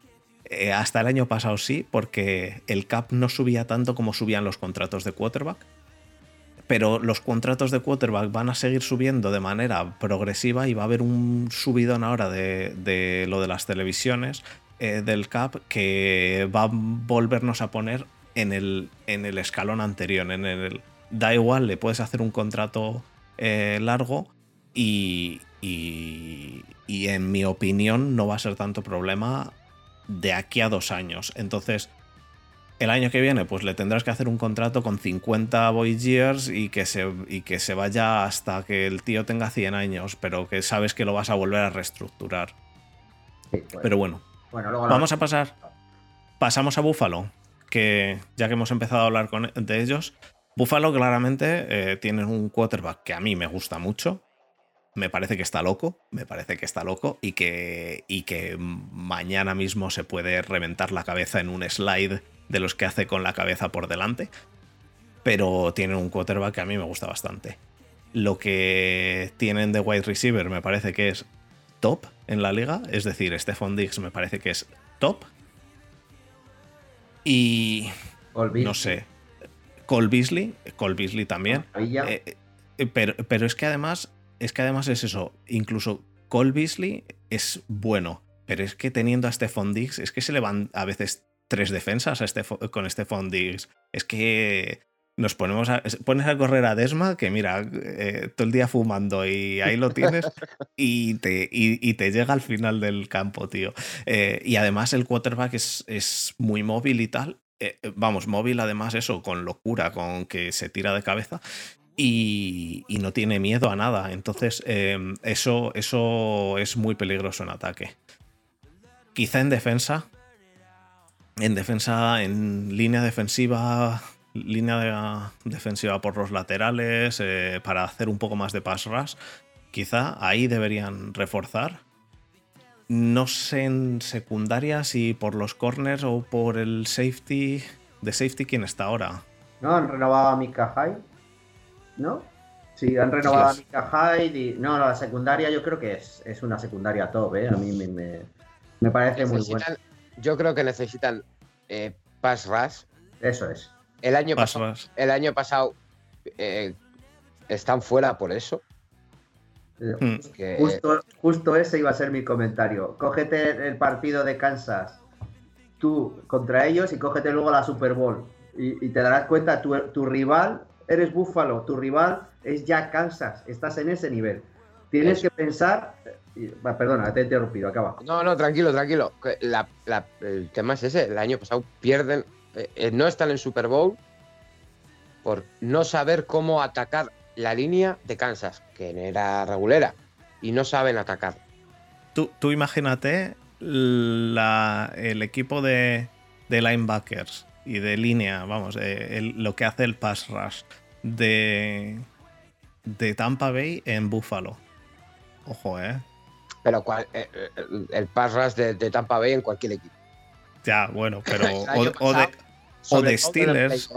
Eh, hasta el año pasado sí, porque el cap no subía tanto como subían los contratos de quarterback pero los contratos de quarterback van a seguir subiendo de manera progresiva y va a haber un subidón ahora de, de lo de las televisiones eh, del CAP que va a volvernos a poner en el, en el escalón anterior. En el, da igual, le puedes hacer un contrato largo y, y, y en mi opinión no va a ser tanto problema de aquí a dos años. Entonces, el año que viene, pues le tendrás que hacer un contrato con 50 Voyagers y que se, y que se vaya hasta que el tío tenga 100 años, pero que sabes que lo vas a volver a reestructurar. sí, pues, Pero bueno, bueno, luego lo- vamos a pasar. Pasamos a Buffalo, que ya que hemos empezado a hablar con, de ellos, Buffalo claramente eh, tienen un quarterback que a mí me gusta mucho. Me parece que está loco, me parece que está loco y que, y que mañana mismo se puede reventar la cabeza en un slide de los que hace con la cabeza por delante. Pero tienen un quarterback que a mí me gusta bastante. Lo que tienen de wide receiver me parece que es top en la liga. Es decir, Stephon Diggs me parece que es top. Y no sé. Cole Beasley, Cole Beasley también. maravilla. Eh, eh, pero, pero es que además, es que además es eso. Incluso Cole Beasley es bueno. Pero es que teniendo a Stephon Diggs, es que se le van a veces tres defensas a con Stephon Diggs. Es que nos ponemos a, pones a correr a Desma, que mira, eh, todo el día fumando y ahí lo tienes (laughs) y te, y, y te llega al final del campo, tío. Eh, y además el quarterback es, es muy móvil y tal. Eh, vamos, móvil además eso, con locura, con que se tira de cabeza. Y, y no tiene miedo a nada. Entonces, eh, eso, eso es muy peligroso en ataque. Quizá en defensa. en defensa, en línea defensiva, línea defensiva por los laterales, eh, para hacer un poco más de pass rush. Quizá ahí deberían reforzar. No sé en secundaria si por los corners o por el safety. De safety, ¿quién está ahora? No, han renovado a Mika Hyde. ¿No? Sí, han renovado a Mika Hyde. Y... No, la secundaria yo creo que es, es una secundaria top, ¿eh? A mí me, me, parece muy buena. Yo creo que necesitan eh, pass rush. Eso es. El año, pasado, el año pasado eh, están fuera por eso. Hmm. Justo, ese iba a ser mi comentario. Cógete el partido de Kansas tú contra ellos y cógete luego la Super Bowl. Y, te darás cuenta, tu, tu, rival eres Buffalo, tu rival es ya Kansas, estás en ese nivel. Tienes que pensar. perdona, te he interrumpido, acaba. No, no, tranquilo, tranquilo. el tema es ese. El año pasado pierden, eh, eh, no están en Super Bowl por no saber cómo atacar la línea de Kansas, que era regulera, y no saben atacar. Tú, tú imagínate el equipo de, linebackers y de línea, vamos, lo que hace el pass rush de, de Tampa Bay en Buffalo. Ojo, ¿eh? Pero eh, eh, el, pass rush de, Tampa Bay en cualquier equipo. Ya, bueno, pero. (laughs) o, de, o de Steelers.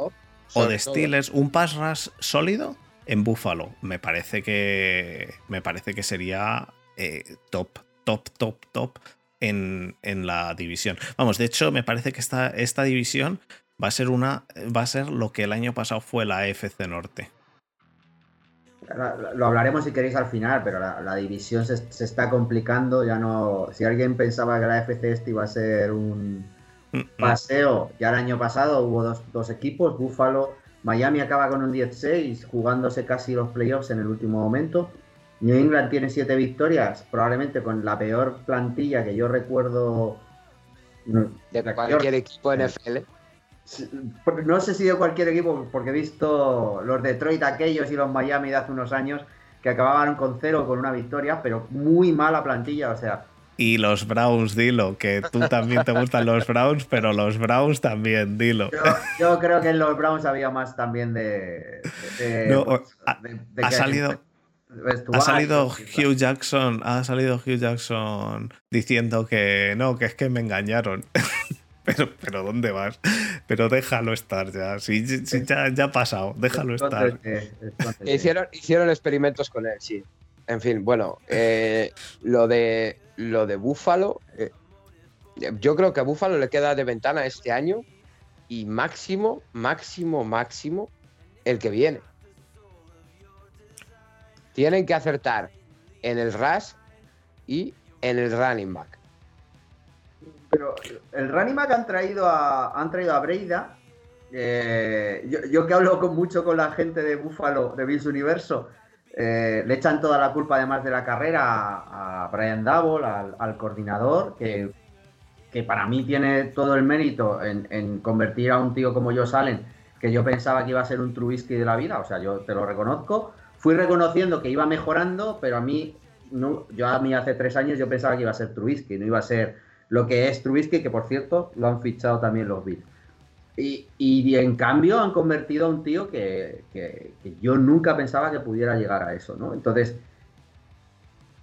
O de Steelers, un pass rush sólido en Buffalo. Me parece que. Me parece que sería eh, top, top, top, top en, en, la división. Vamos, de hecho, me parece que esta, esta división va a ser una. Va a ser lo que el año pasado fue la AFC Norte. Lo hablaremos si queréis al final, pero la, división se, se, está complicando. Ya no. Si alguien pensaba que la AFC este iba a ser un mm, mm. paseo, ya el año pasado hubo dos, dos equipos, Buffalo Miami acaba con un 10-6, jugándose casi los playoffs en el último momento. New England tiene 7 victorias, probablemente con la peor plantilla que yo recuerdo. De cualquier equipo NFL. No sé si de cualquier equipo, porque he visto los Detroit aquellos y los Miami de hace unos años que acababan con cero con una victoria, pero muy mala plantilla, o sea, y los Browns, dilo, que tú también te gustan los Browns, pero los Browns también, dilo. Yo, creo que en los Browns había más también de. ha, salido. Ha salido Hugh Jackson, ha salido Hugh Jackson diciendo que no, que es que me engañaron. (laughs) pero, pero ¿dónde vas? Pero déjalo estar ya. Sí, ya, ya, ha pasado, déjalo estar. Hicieron, hicieron experimentos con él, sí. En fin, bueno, eh, lo de lo de Búfalo, eh, yo creo que a Búfalo le queda de ventana este año y máximo, máximo, máximo el que viene. Tienen que acertar en el rush y en el running back. Pero el running back han traído a, han traído a Breida. Eh, yo, que hablo con, mucho con la gente de Búfalo, de Bills Universo, eh, le echan toda la culpa, además de la carrera, a, Brian Double, al, coordinador, que, que, para mí tiene todo el mérito en, convertir a un tío como yo Salen, que yo pensaba que iba a ser un Trubisky de la vida, o sea, yo te lo reconozco. Fui reconociendo que iba mejorando, pero a mí, yo a mí hace tres años yo pensaba que iba a ser Trubisky, no iba a ser lo que es Trubisky, que por cierto lo han fichado también los Bills. Y, en cambio han convertido a un tío que, yo nunca pensaba que pudiera llegar a eso, ¿no? Entonces,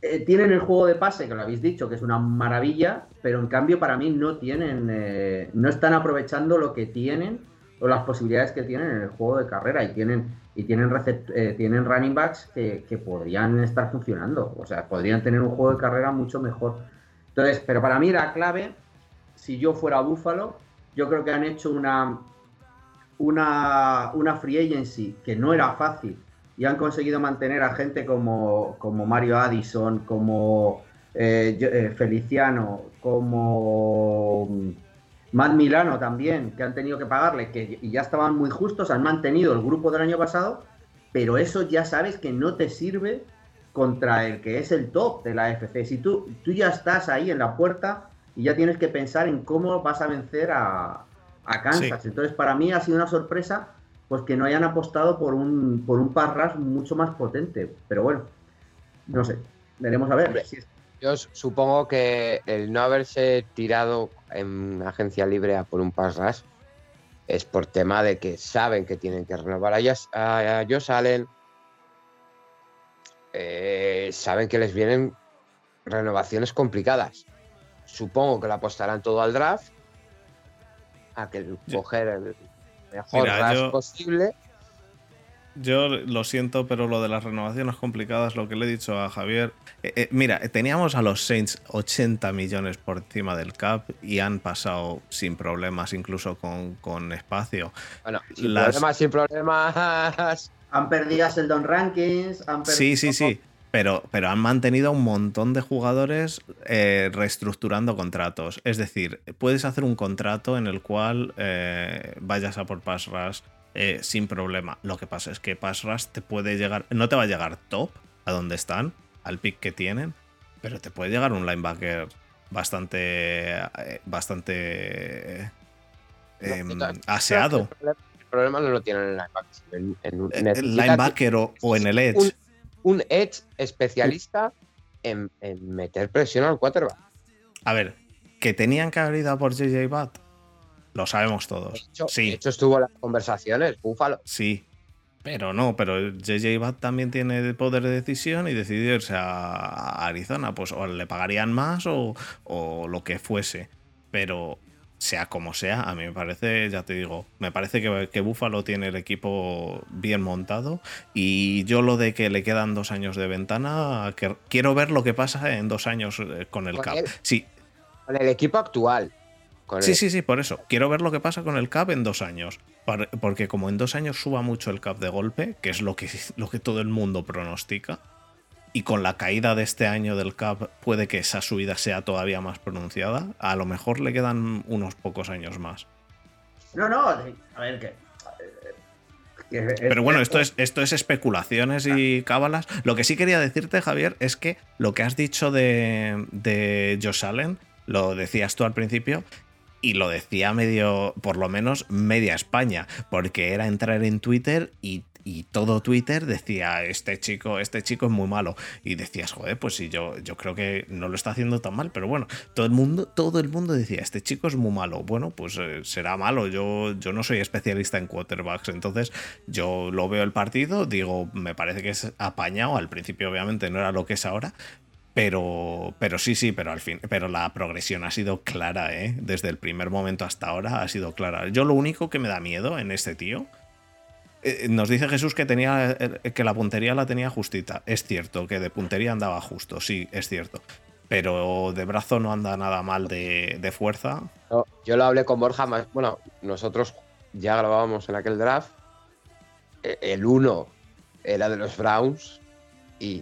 eh, tienen el juego de pase, que lo habéis dicho, que es una maravilla, pero en cambio para mí no tienen, eh, no están aprovechando lo que tienen o las posibilidades que tienen en el juego de carrera y tienen, y tienen, eh, tienen running backs que, que podrían estar funcionando, o sea, podrían tener un juego de carrera mucho mejor. Entonces, pero para mí la clave, si yo fuera Búfalo, yo creo que han hecho una, una, free agency que no era fácil y han conseguido mantener a gente como, como Mario Addison, como eh, eh, Feliciano, como Matt Milano también, que han tenido que pagarle, que y ya estaban muy justos, han mantenido el grupo del año pasado, pero eso ya sabes que no te sirve contra el que es el top de la FC. Si tú, tú ya estás ahí en la puerta, y ya tienes que pensar en cómo vas a vencer a, Kansas. Entonces, para mí ha sido una sorpresa pues que no hayan apostado por un, por un mucho más potente. Pero bueno, no sé, veremos a ver. Yo supongo que el no haberse tirado en agencia libre a por un pass rush es por tema de que saben que tienen que renovar. A ellos, a ellos salen, eh, saben que les vienen renovaciones complicadas. Supongo que la apostarán todo al draft, a que coger el mejor draft posible yo lo siento, pero lo de las renovaciones complicadas, lo que le he dicho a Javier. Eh, eh, mira, teníamos a los Saints 80 millones por encima del cap y han pasado sin problemas, incluso con, espacio. Bueno, sin problemas, sin problemas. (laughs) Han perdido a Don Rankings. Han sí, sí, sí. Pero, pero, han mantenido un montón de jugadores eh, reestructurando contratos. Es decir, puedes hacer un contrato en el cual vayas a por pass rush eh, sin problema. Lo que pasa es que Pass Rush te puede llegar, no te va a llegar top a donde están, al pick que tienen, pero te puede llegar un linebacker bastante, eh, bastante em, aseado. El problema, no lo tienen en linebacker. En, el linebacker o, en el edge. Un, edge especialista en, meter presión al quarterback. A ver, que tenían que haber ido por JJ Watt lo sabemos todos. sí. de hecho estuvo en las conversaciones, Búfalo. Sí, pero no, pero JJ Watt también tiene poder de decisión y decidió irse a Arizona. Pues o le pagarían más o, lo que fuese. Pero sea como sea, a mí me parece, ya te digo, me parece que, que Buffalo tiene el equipo bien montado. Y yo lo de que le quedan dos años de ventana, que quiero ver lo que pasa en dos años eh, con el CAP. Sí. Con el equipo actual. Sí, sí, sí, por eso. Quiero ver lo que pasa con el CAP en dos años. Porque como en dos años suba mucho el CAP de golpe, que es lo que, (laughs) lo que todo el mundo pronostica, y con la caída de este año del CAP puede que esa subida sea todavía más pronunciada, a lo mejor le quedan unos pocos años más. No, no, a ver qué. Pero bueno, esto es, esto es especulaciones y cábalas. Lo que sí quería decirte, Javier, es que lo que has dicho de, de Josh Allen, lo decías tú al principio, y lo decía medio, por lo menos media España, porque era entrar en Twitter y, todo Twitter decía, este chico, este chico es muy malo. Y decías, joder, pues sí, yo, yo creo que no lo está haciendo tan mal, pero bueno, todo el mundo, todo el mundo decía, este chico es muy malo. Bueno, pues eh, será malo, yo, yo no soy especialista en quarterbacks, entonces yo lo veo el partido, digo, me parece que es apañado, al principio obviamente no era lo que es ahora, pero, pero sí, sí, pero al fin, pero la progresión ha sido clara, ¿eh? Desde el primer momento hasta ahora ha sido clara. Yo lo único que me da miedo en este tío. Eh, nos dice Jesús que tenía eh, que la puntería la tenía justita. Es cierto, que de puntería andaba justo, sí, es cierto. Pero de brazo no anda nada mal de, fuerza. yo lo hablé con Borja más. Bueno, nosotros ya grabábamos en aquel draft. E, el uno era de los Browns. y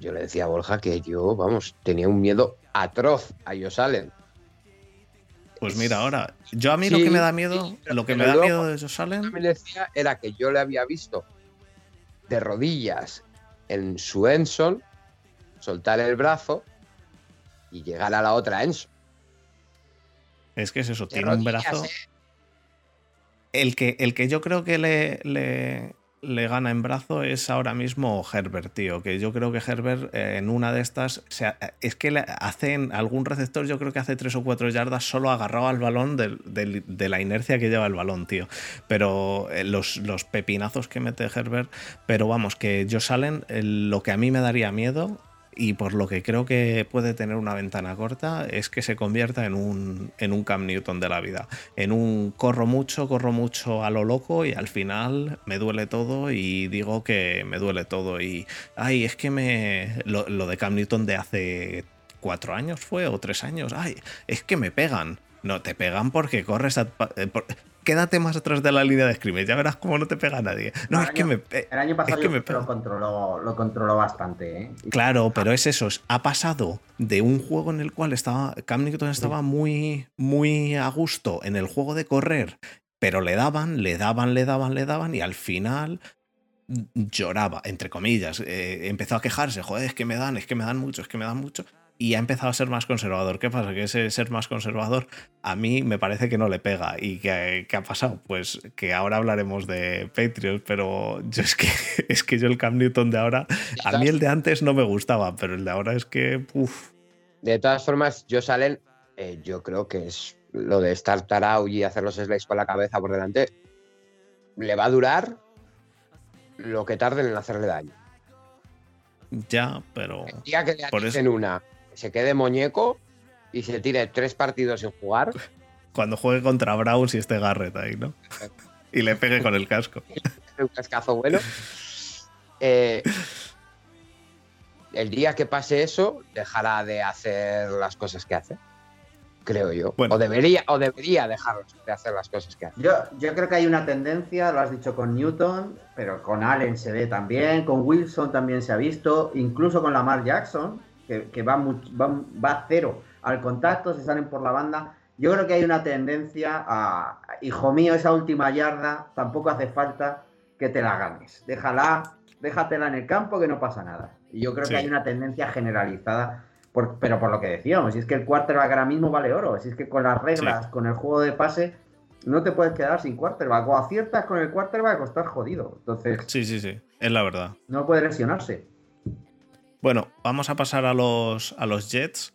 yo le decía a Borja que yo, vamos, tenía un miedo atroz a ellos Allen. Pues mira, ahora, yo a mí lo que me da miedo, lo que me da miedo de ellos Allen. me decía era que yo le había visto de rodillas en su Enson, soltar el brazo y llegar a la otra Enson. Es que es eso, tiene un brazo. ¿eh? El, que, el que yo creo que le, le, le gana en brazo es ahora mismo Herbert, tío. Que yo creo que Herbert eh, en una de estas. es que le hacen algún receptor, yo creo que hace tres o cuatro yardas solo agarrado al balón de, la inercia que lleva el balón, tío. Pero eh, los, pepinazos que mete Herbert. Pero vamos, que yo salen. lo que a mí me daría miedo y por lo que creo que puede tener una ventana corta es que se convierta en un, en un Cam Newton de la vida. En un corro mucho, corro mucho a lo loco y al final me duele todo y digo que me duele todo. Y, ay, es que me... Lo, de Cam Newton de hace cuatro años fue o tres años, ay, es que me pegan. No, te pegan porque corres a, eh, quédate más atrás de la línea de scrimmage, ya verás cómo no te pega nadie. No, es que me. El año pasado lo, controló, lo controló bastante, ¿eh? Claro, pero es eso. Ha pasado de un juego en el cual estaba. Cam Newton estaba muy, muy a gusto en el juego de correr, pero le daban, le daban, le daban, le daban, y al final lloraba, entre comillas. Eh, empezó a quejarse, joder, es que me dan, es que me dan mucho, es que me dan mucho y ha empezado a ser más conservador. ¿Qué pasa? Que ese ser más conservador a mí me parece que no le pega. ¿Y qué, ha pasado? Pues que ahora hablaremos de Patriots, pero yo es que, (laughs) es que yo el Cam Newton de ahora, a mí el de antes no me gustaba, pero el de ahora es que. De todas formas, yo salen, eh, yo creo que es lo de estar tarao y hacer los slides con la cabeza por delante, le va a durar lo que tarden en hacerle daño. Ya, pero. El día que le por en una se quede muñeco y se tire tres partidos sin jugar. Cuando juegue contra Browns y esté Garrett ahí, ¿no? y le pegue con el casco. (laughs) Un cascazo bueno. Eh, el día que pase eso, dejará de hacer las cosas que hace. Creo yo. O debería, o debería dejar de hacer las cosas que hace. Yo, yo creo que hay una tendencia, lo has dicho con Newton, pero con Allen se ve también, con Wilson también se ha visto, incluso con Lamar Jackson, que, va, va, a cero al contacto, se salen por la banda. Yo creo que hay una tendencia a, hijo mío, esa última yarda tampoco hace falta que te la ganes. Déjala, déjatela en el campo que no pasa nada. Y yo creo que hay una tendencia generalizada, pero por lo que decíamos, si es que el quarterback ahora mismo vale oro, si es que con las reglas, con el juego de pase, no te puedes quedar sin quarterback. O aciertas con el quarterback o estás jodido. Entonces. Sí, sí, sí. Es la verdad. No puede lesionarse. Bueno, vamos a pasar a los, a los Jets,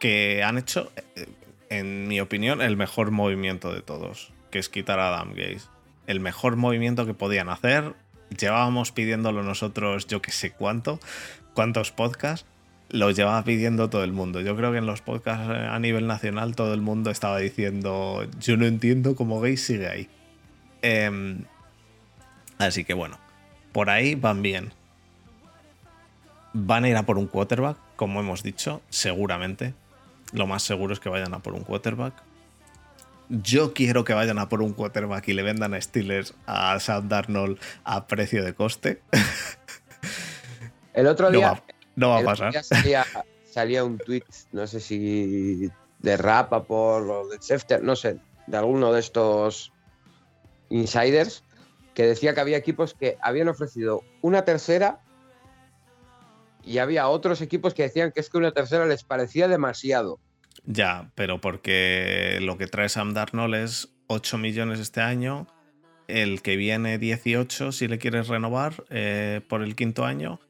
que han hecho, eh, en mi opinión, el mejor movimiento de todos, que es quitar a Adam Gaze. El mejor movimiento que podían hacer. Llevábamos pidiéndolo nosotros, yo que sé cuánto, cuántos podcasts. Lo llevaba pidiendo todo el mundo. Yo creo que en los podcasts a nivel nacional todo el mundo estaba diciendo, yo no entiendo cómo Gaze sigue ahí. Em, así que bueno, por ahí van bien. Van a ir a por un quarterback, como hemos dicho, seguramente. Lo más seguro es que vayan a por un quarterback. Yo quiero que vayan a por un quarterback y le vendan a Steelers a Sam Darnold a precio de coste. El otro día. No va, a pasar. salía, un tweet, no sé si de Rapa por o de Schefter, no sé, de alguno de estos insiders, que decía que había equipos que habían ofrecido una tercera y había otros equipos que decían que es que una tercera les parecía demasiado. Ya, pero porque lo que trae Sam Darnold es 8 millones este año, el que viene 18 si le quieres renovar eh, por el quinto año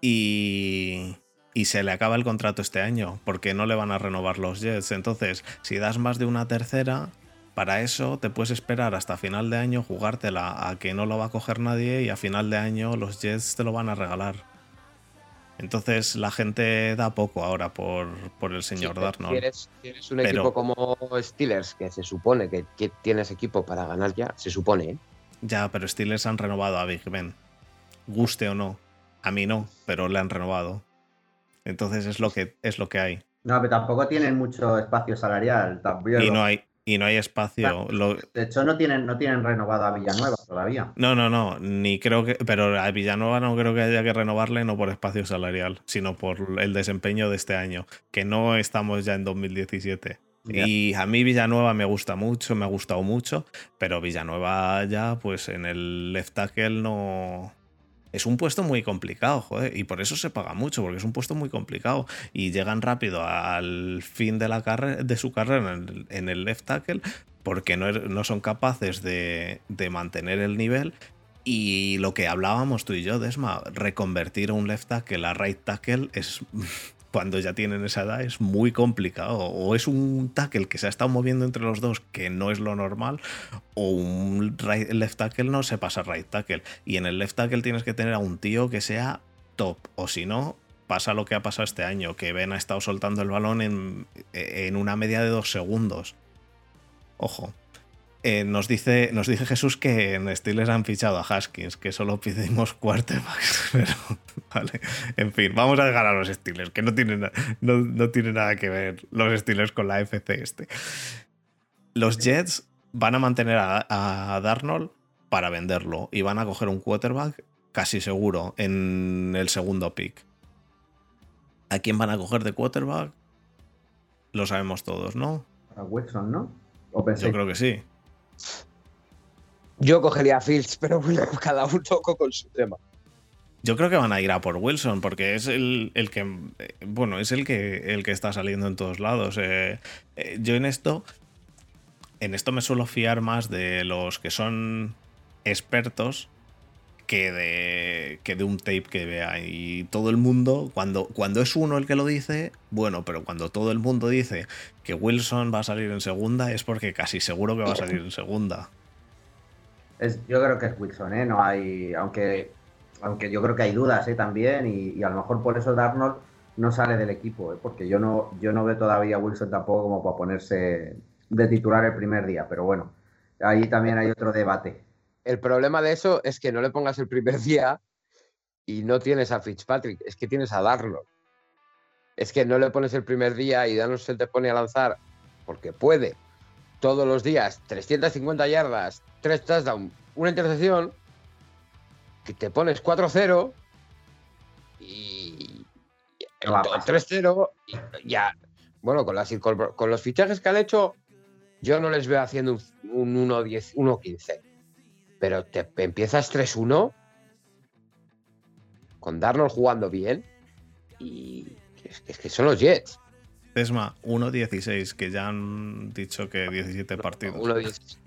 y, y se le acaba el contrato este año porque no le van a renovar los Jets. Entonces, si das más de una tercera, para eso te puedes esperar hasta final de año, jugártela a que no lo va a coger nadie y a final de año los Jets te lo van a regalar. Entonces la gente da poco ahora por, el señor Darnold. Tienes, un equipo como Steelers, que se supone que, tienes equipo para ganar ya, se supone. ¿eh? Ya, pero Steelers han renovado a Big Ben. Guste o no. A mí no, pero le han renovado. Entonces es lo que, es lo que hay. No, pero tampoco tienen mucho espacio salarial. También y no hay, y no hay espacio. De hecho, no tienen, no tienen renovado a Villanueva todavía. No, no, no. Ni creo que. Pero a Villanueva no creo que haya que renovarle, no por espacio salarial, sino por el desempeño de este año. Que no estamos ya en 2017. Y a mí Villanueva me gusta mucho, me ha gustado mucho, pero Villanueva ya, pues en el left tackle no, es un puesto muy complicado, joder, y por eso se paga mucho, porque es un puesto muy complicado y llegan rápido al fin de, la de su carrera en el, left tackle porque no, er, no son capaces de, de, mantener el nivel. Y lo que hablábamos tú y yo, Desma, reconvertir un left tackle a right tackle es (laughs) cuando ya tienen esa edad es muy complicado. O es un tackle que se ha estado moviendo entre los dos, que no es lo normal, o un left tackle no se pasa right tackle. Y en el left tackle tienes que tener a un tío que sea top, o si no, pasa lo que ha pasado este año, que Ben ha estado soltando el balón en, en una media de dos segundos. Ojo. Eh, nos, dice, nos dice Jesús que en Steelers han fichado a Haskins, que solo pedimos quarterbacks. (laughs) Pero, vale. En fin, vamos a dejar a los Steelers, que no tienen, no, nada que ver los Steelers con la FC este. Los Jets van a mantener a, a Darnold para venderlo y van a coger un quarterback casi seguro en el segundo pick. ¿A quién van a coger de quarterback? Lo sabemos todos, ¿no? A Wilson, ¿no? Yo creo que sí. Yo cogería a Fields, (laughs) pero cada uno con su tema. Yo creo que van a ir a por Wilson, porque es el, el que. Bueno, es el que, el que está saliendo en todos lados. Eh, eh, yo en esto. En esto me suelo fiar más de los que son expertos que de, que de un tape que vea. Y todo el mundo, cuando, cuando es uno el que lo dice, bueno, pero cuando todo el mundo dice que Wilson va a salir en segunda, es porque casi seguro que va a salir en segunda. Es- yo creo que es Wilson, ¿eh? No hay. Aunque, aunque yo creo que hay dudas, ¿eh? También. Y, y a lo mejor por eso Darnold no sale del equipo, ¿eh? Porque yo no, yo no veo todavía a Wilson tampoco como para ponerse de titular el primer día. Pero bueno, ahí también hay otro debate. El problema de eso es que no le pongas el primer (laughs) día y no tienes a Fitzpatrick, es que tienes a Darnold. Es que no le pones el primer día y Darnold se te pone a lanzar porque puede todos los días 350 yardas, 3 touchdowns, una intercepción, que te pones 4-0 y No va a el pasar. 3-0 y ya. Bueno, con, las, con, con los fichajes que han hecho, yo no les veo haciendo un, un 1-10, 1-15 pero te empiezas 3-1 con Darnold jugando bien y es que, es que son los Jets. Tesma 1-16, que ya han dicho que 17 partidos. 1-10. (laughs)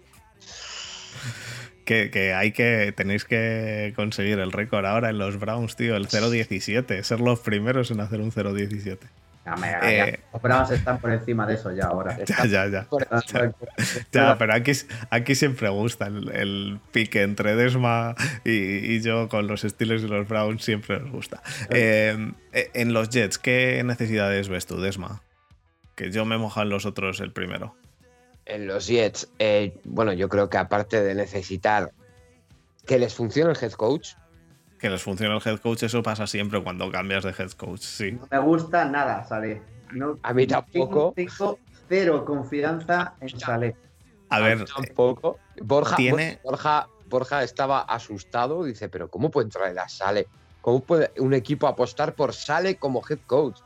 Que, que hay que. Tenéis que conseguir el récord ahora en los Browns, tío, el 0-17. Ser los primeros en hacer un 0-17. Eh. Los Browns están por encima de eso ya ahora. (laughs) Ya, ya, ya. Ya, pero aquí, aquí siempre gusta el, el pique entre Desma y, y yo con los Steelers y los Browns, siempre nos gusta. Eh, eh, en los Jets, ¿qué necesidades ves tú, Desma? Que yo me mojo en los otros el primero. En los Jets, eh, bueno, yo creo que aparte de necesitar que les funcione el head coach, Que les funciona el head coach, eso pasa siempre cuando cambias de head coach, sí. No me gusta nada, Saleh. No, A mí tampoco. Tengo, cero confianza en Saleh. A ver, tampoco. Borja, tiene- Borja, Borja estaba asustado, dice, pero ¿cómo pueden traer a Sale? ¿Cómo puede un equipo apostar por Sale como head coach?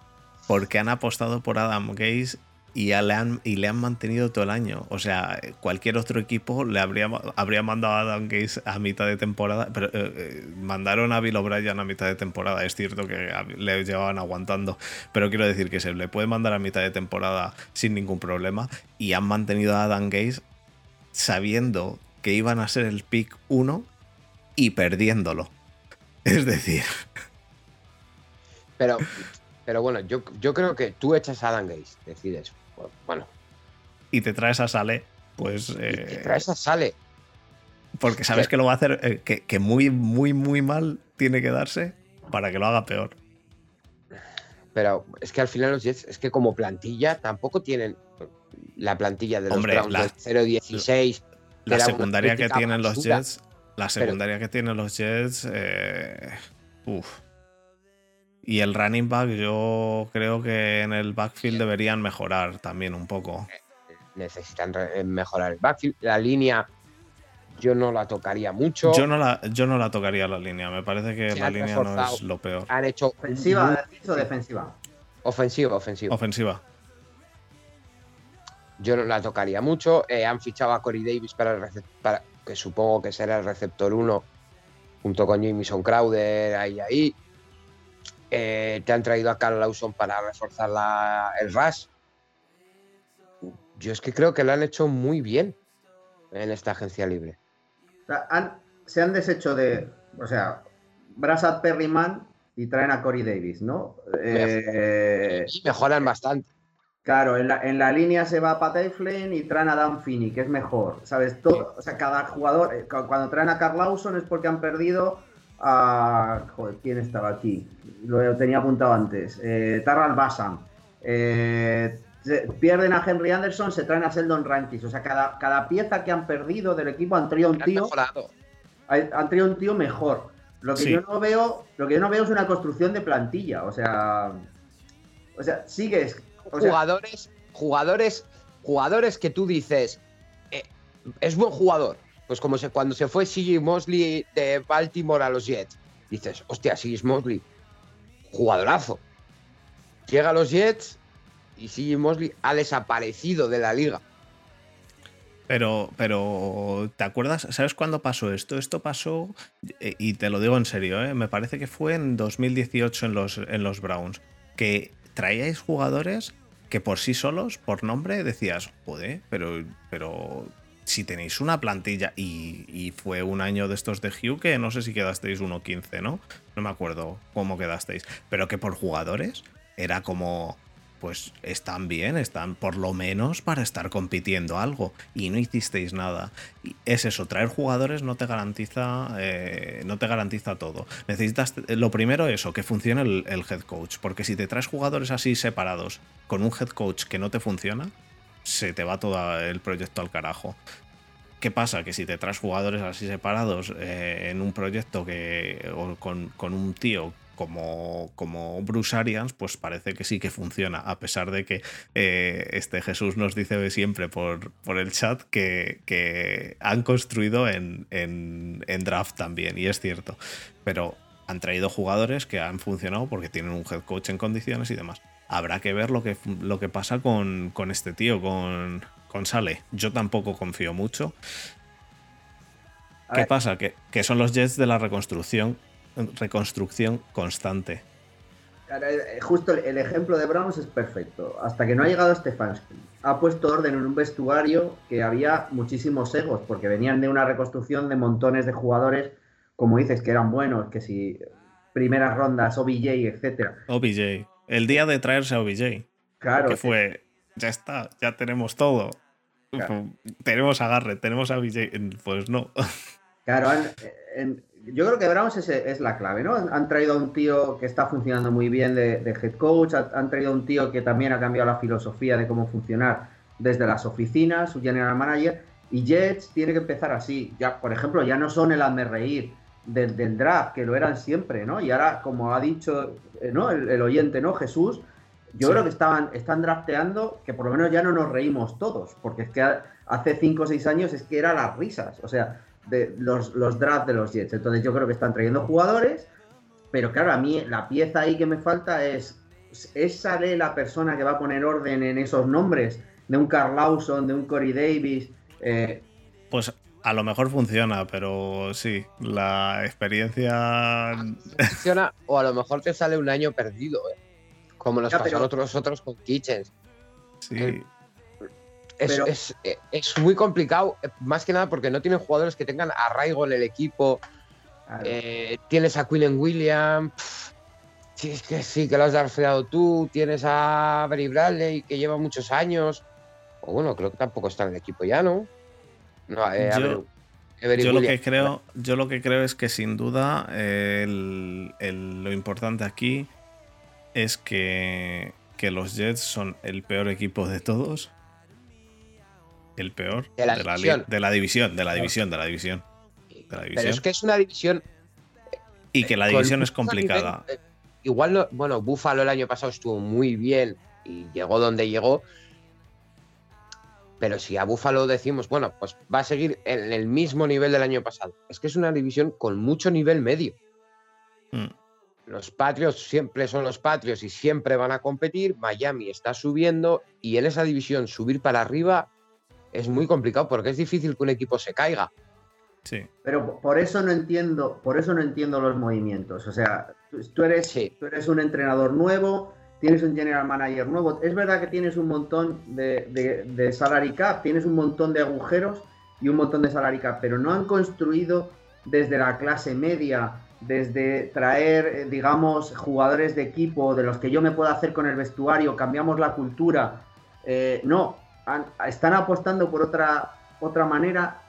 porque han apostado por Adam Gaze y, le han, y le han mantenido todo el año. O sea, cualquier otro equipo le habría, habría mandado a Adam Gaze a mitad de temporada, pero eh, eh, mandaron a Bill O'Brien a mitad de temporada. Es cierto que le llevaban aguantando, pero quiero decir que se le puede mandar a mitad de temporada sin ningún problema y han mantenido a Adam Gaze sabiendo que iban a ser el pick 1 y perdiéndolo. Es decir, Pero, pero bueno, yo, yo creo que tú echas a Adam Gaze, decides. Bueno, y te traes a Sale, pues... y te eh, traes a Sale. Porque sabes que lo va a hacer, eh, que, que muy, muy, muy mal tiene que darse para que lo haga peor. Pero es que al final los Jets, es que como plantilla tampoco tienen la plantilla de los Hombre, Browns la- del 0-16. La secundaria que tienen los. Jets, la secundaria que tienen los Jets, eh, uf. Y el running back, yo creo que en el backfield deberían mejorar también un poco. necesitan re- mejorar el backfield. La línea, yo no la tocaría mucho. Yo no la, yo no la tocaría la línea, me parece que Se la línea no es lo peor. Han hecho ¿Ofensiva, o defensiva? ofensiva, ofensiva. Ofensiva. Yo no la tocaría mucho. Eh, han fichado a Corey Davis para, el para que supongo que será el receptor 1 junto con Jamison Crowder ahí ahí. Eh, te han traído a Carl Lawson para reforzar la- el rush. Yo es que creo que lo han hecho muy bien en esta agencia libre. Han- se han deshecho de. O sea, Brasad Perryman y traen a Corey Davis, ¿no? Eh, Y mejoran bastante. Claro, en la, en la línea se va Pat Eflin y traen a Dan Finney, que es mejor. ¿Sabes? Todo, o sea, cada jugador, eh, cu- cuando traen a Carl Lawson es porque han perdido a. Joder, ¿quién estaba aquí? Lo tenía apuntado antes. Eh, Tarral Bassam. Eh, pierden a Henry Anderson, se traen a Sheldon Rankis. O sea, cada, cada pieza que han perdido del equipo han traído un tío han traído un tío mejor. Lo que Sí. yo no veo, lo que yo no veo es una construcción de plantilla. O sea, o sea, sigues. O sea, jugadores, jugadores, jugadores que tú dices, eh, es buen jugador. Pues como se, cuando se fue CJ Mosley de Baltimore a los Jets, dices, hostia, CJ Mosley, jugadorazo. Llega a los Jets y CJ Mosley ha desaparecido de la liga. Pero, pero, ¿te acuerdas? ¿Sabes cuándo pasó esto? Esto pasó, eh, y te lo digo en serio, ¿eh? me parece que fue en 2018 en los, en los Browns, que traíais jugadores que por sí solos, por nombre, decías, joder, pero, pero si tenéis una plantilla, y, fue un año de estos de Hugh que no sé si quedasteis 1-15, ¿no? No me acuerdo cómo quedasteis, pero que por jugadores era como, pues están bien, están por lo menos para estar compitiendo algo y no hicisteis nada. Es eso, traer jugadores no te garantiza, eh, no te garantiza todo. Necesitas, lo primero eso, que funcione el, el, head coach, porque si te traes jugadores así separados con un head coach que no te funciona, se te va todo el proyecto al carajo. ¿Qué pasa? Que si te traes jugadores así separados eh, en un proyecto que, o con, con un tío como, como Bruce Arians, pues parece que sí que funciona, a pesar de que eh, este Jesús nos dice siempre por, por el chat que, que han construido en, en, draft también, y es cierto, pero han traído jugadores que han funcionado porque tienen un head coach en condiciones y demás. Habrá que ver lo que, lo que pasa con, con este tío, con, con Sale. Yo tampoco confío mucho. ¿Qué pasa? Que, que son los Jets de la reconstrucción reconstrucción constante. Eh, justo el ejemplo de Browns es perfecto. Hasta que no ha llegado Stefanski, ha puesto orden en un vestuario que había muchísimos egos, porque venían de una reconstrucción de montones de jugadores, como dices, que eran buenos, que si primeras rondas, OBJ, etcétera. OBJ. El día de traerse a OBJ. Claro. Que fue, ya está, ya tenemos todo. Claro. Tenemos agarre, tenemos a OBJ. Pues no. Claro, en, en, yo creo que Browns es, es, la clave, ¿no? Han traído a un tío que está funcionando muy bien de, de head coach, han traído a un tío que también ha cambiado la filosofía de cómo funcionar desde las oficinas, su general manager, y Jets tiene que empezar así. Ya, por ejemplo, ya no son el hazme reír del, del, draft, que lo eran siempre, ¿no? Y ahora, como ha dicho ¿no? el, el oyente, ¿no? Jesús, yo sí. creo que estaban, están drafteando que por lo menos ya no nos reímos todos, porque es que hace 5 o 6 años es que era las risas, o sea, de los, los drafts de los Jets. Entonces yo creo que están trayendo jugadores, pero claro, a mí la pieza ahí que me falta es, ¿es Sale la persona que va a poner orden en esos nombres? De un Carl Lawson, de un Corey Davis. Eh... A lo mejor funciona, pero sí, la experiencia... Funciona o a lo mejor te sale un año perdido, ¿eh? como nos ya, pasó pero... a otros, otros con Kitchens. Sí. Eh, es, pero... es, es, muy complicado, más que nada porque no tienen jugadores que tengan arraigo en el equipo. Claro. Eh, tienes a Quillen Williams, sí, es que sí, que lo has drafteado tú. Tienes a Berry Bradley, que lleva muchos años. O bueno, creo que tampoco está en el equipo ya, ¿no? No eh, yo, lo que creo, yo lo que creo es que sin duda el, el, lo importante aquí es que, que los Jets son el peor equipo de todos el peor de la, de la, división. de la división, de la división, de la división. De la división. Pero es que es una división. Y que la división es complicada. Nivel, igual, no, bueno, Búfalo el año pasado estuvo muy bien y llegó donde llegó. Pero si a Búfalo decimos, bueno, pues va a seguir en el mismo nivel del año pasado. Es que es una división con mucho nivel medio. Mm. Los Patriots siempre son los Patriots y siempre van a competir. Miami está subiendo y en esa división subir para arriba es muy complicado porque es difícil que un equipo se caiga. Sí. Pero por eso no entiendo, por eso no entiendo los movimientos. O sea, tú eres, sí. tú eres un entrenador nuevo, tienes un general manager nuevo. Es verdad que tienes un montón de, de, de, salary cap, tienes un montón de agujeros y un montón de salary cap, pero no han construido desde la clase media, desde traer, eh, digamos, jugadores de equipo de los que yo me pueda hacer con el vestuario, cambiamos la cultura. Eh, no, han, están apostando por otra, otra manera,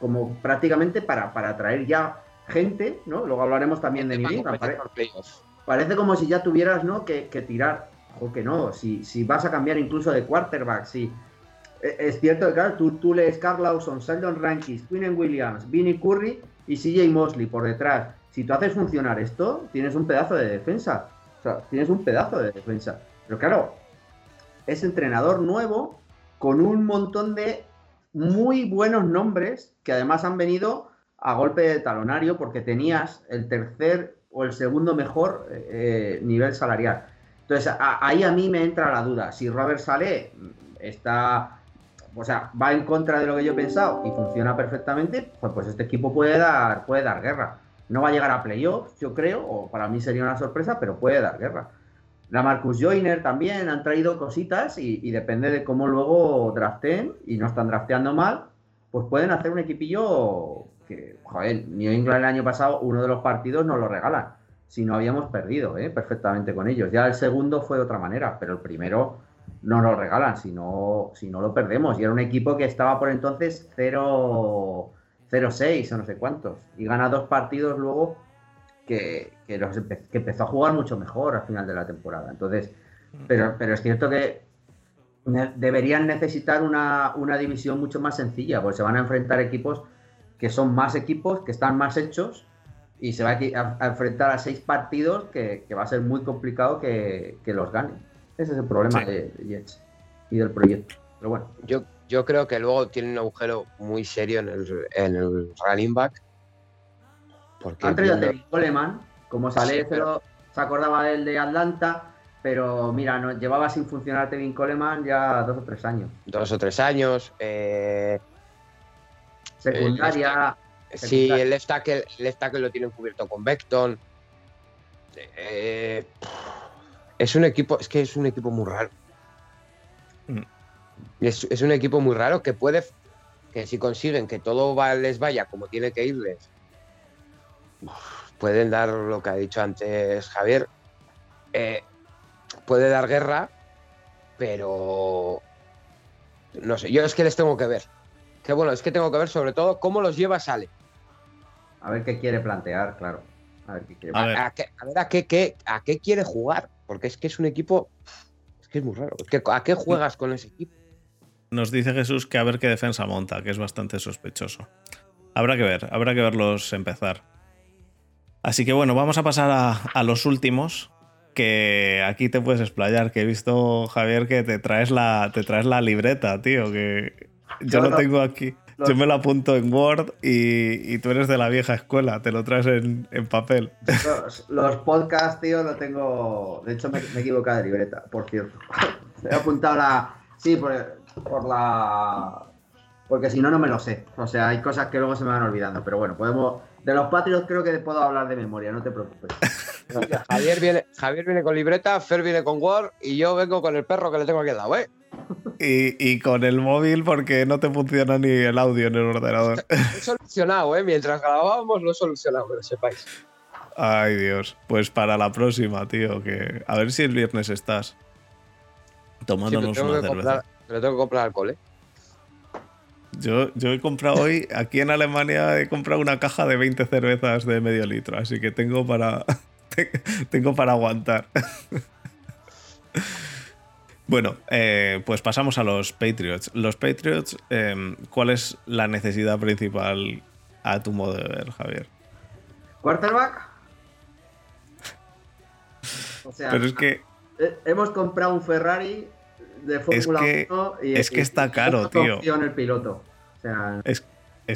como prácticamente para, para atraer ya gente, ¿no? Luego hablaremos también de mi parece como si ya tuvieras, ¿no? Que, que tirar. O que no, si, si, vas a cambiar incluso de quarterback, si. E, Es cierto que, claro, tú, tú lees Carl Lawson, Sheldon Rankins, Quinnen Williams, Vinnie Curry y CJ Mosley por detrás. Si tú haces funcionar esto, tienes un pedazo de defensa. O sea, tienes un pedazo de defensa. Pero claro, es entrenador nuevo con un montón de muy buenos nombres que además han venido a golpe de talonario porque tenías el tercer o el segundo mejor eh, nivel salarial. Entonces, ahí a mí me entra la duda. Si Robert Saleh está o sea, va en contra de lo que yo he pensado y funciona perfectamente, pues, pues este equipo puede dar, puede dar guerra. No va a llegar a playoffs, yo creo, o para mí sería una sorpresa, pero puede dar guerra. La Marcus Joyner también han traído cositas y, depende de cómo luego draften y no están drafteando mal, pues pueden hacer un equipillo que, joder, New England el año pasado, uno de los partidos nos lo regalan. Si no habíamos perdido ¿eh? perfectamente con ellos. Ya el segundo fue de otra manera, pero el primero no lo regalan, si no, si no lo perdemos. Y era un equipo que estaba por entonces 0-6 o no sé cuántos. Y gana dos partidos luego que, empezó a jugar mucho mejor al final de la temporada. Entonces, pero, pero es cierto que deberían necesitar una, división mucho más sencilla, porque se van a enfrentar equipos que son más equipos, que están más hechos, y se va a, enfrentar a seis partidos que, va a ser muy complicado que, los ganen. Ese es el problema de, Jets y del proyecto. Pero bueno. Yo, yo creo que luego tiene un agujero muy serio en el, en el running back porque Han traído a Coleman, como sale, se acordaba del de Atlanta, pero mira, no, llevaba sin funcionar Tevin Coleman ya dos o tres años. Dos o tres años. Eh, secundaria. Sí, el left, tackle, el lo tienen cubierto con Beckton. Eh, es un equipo, es que es un equipo muy raro. Mm. Es, es, un equipo muy raro que puede, que si consiguen que todo les vaya como tiene que irles pueden dar lo que ha dicho antes Javier, eh, puede dar guerra, pero no sé, yo es que les tengo que ver. Que bueno, es que tengo que ver sobre todo cómo los lleva Sale. A ver qué quiere plantear, claro. A ver qué quiere a, ver. a, qué, a qué quiere jugar, porque es que es un equipo, es que es muy raro. ¿A qué juegas con ese equipo? Nos dice Jesús que a ver qué defensa monta, que es bastante sospechoso. Habrá que ver, habrá que verlos empezar. Así que bueno, vamos a pasar a, los últimos. Que aquí te puedes explayar. Que he visto, Javier, que te traes la, te traes la libreta, tío. Que yo lo tengo aquí. Yo me lo apunto en Word y, tú eres de la vieja escuela, te lo traes en, papel. Los, podcasts, tío, lo tengo. De hecho, me, he equivocado de libreta, por cierto. (laughs) he apuntado la. Sí, por, por la. Porque si no, no me lo sé. O sea, hay cosas que luego se me van olvidando. Pero bueno, podemos de los Patriots creo que puedo hablar de memoria, no te preocupes. Javier viene, Javier viene con libreta, Fer viene con Word y yo vengo con el perro que le tengo aquí al lado, ¿eh? Y, con el móvil porque no te funciona ni el audio en el ordenador. Lo he solucionado, ¿eh? Mientras grabábamos lo he solucionado, que lo sepáis. Ay, Dios. Pues para la próxima, tío, que a ver si el viernes estás tomándonos una cerveza. pero tengo que comprar alcohol, ¿eh? Yo, he comprado hoy, aquí en Alemania, he comprado una caja de 20 cervezas de medio litro, así que tengo para, (laughs) tengo para aguantar. Bueno, eh, pues pasamos a los Patriots. Los Patriots, em, ¿cuál es la necesidad principal a tu modo de ver, Javier? ¿Quarterback? (laughs) O sea, Pero es que... Hemos comprado un Ferrari de Fórmula es que, y es que está caro, tío. el piloto. es,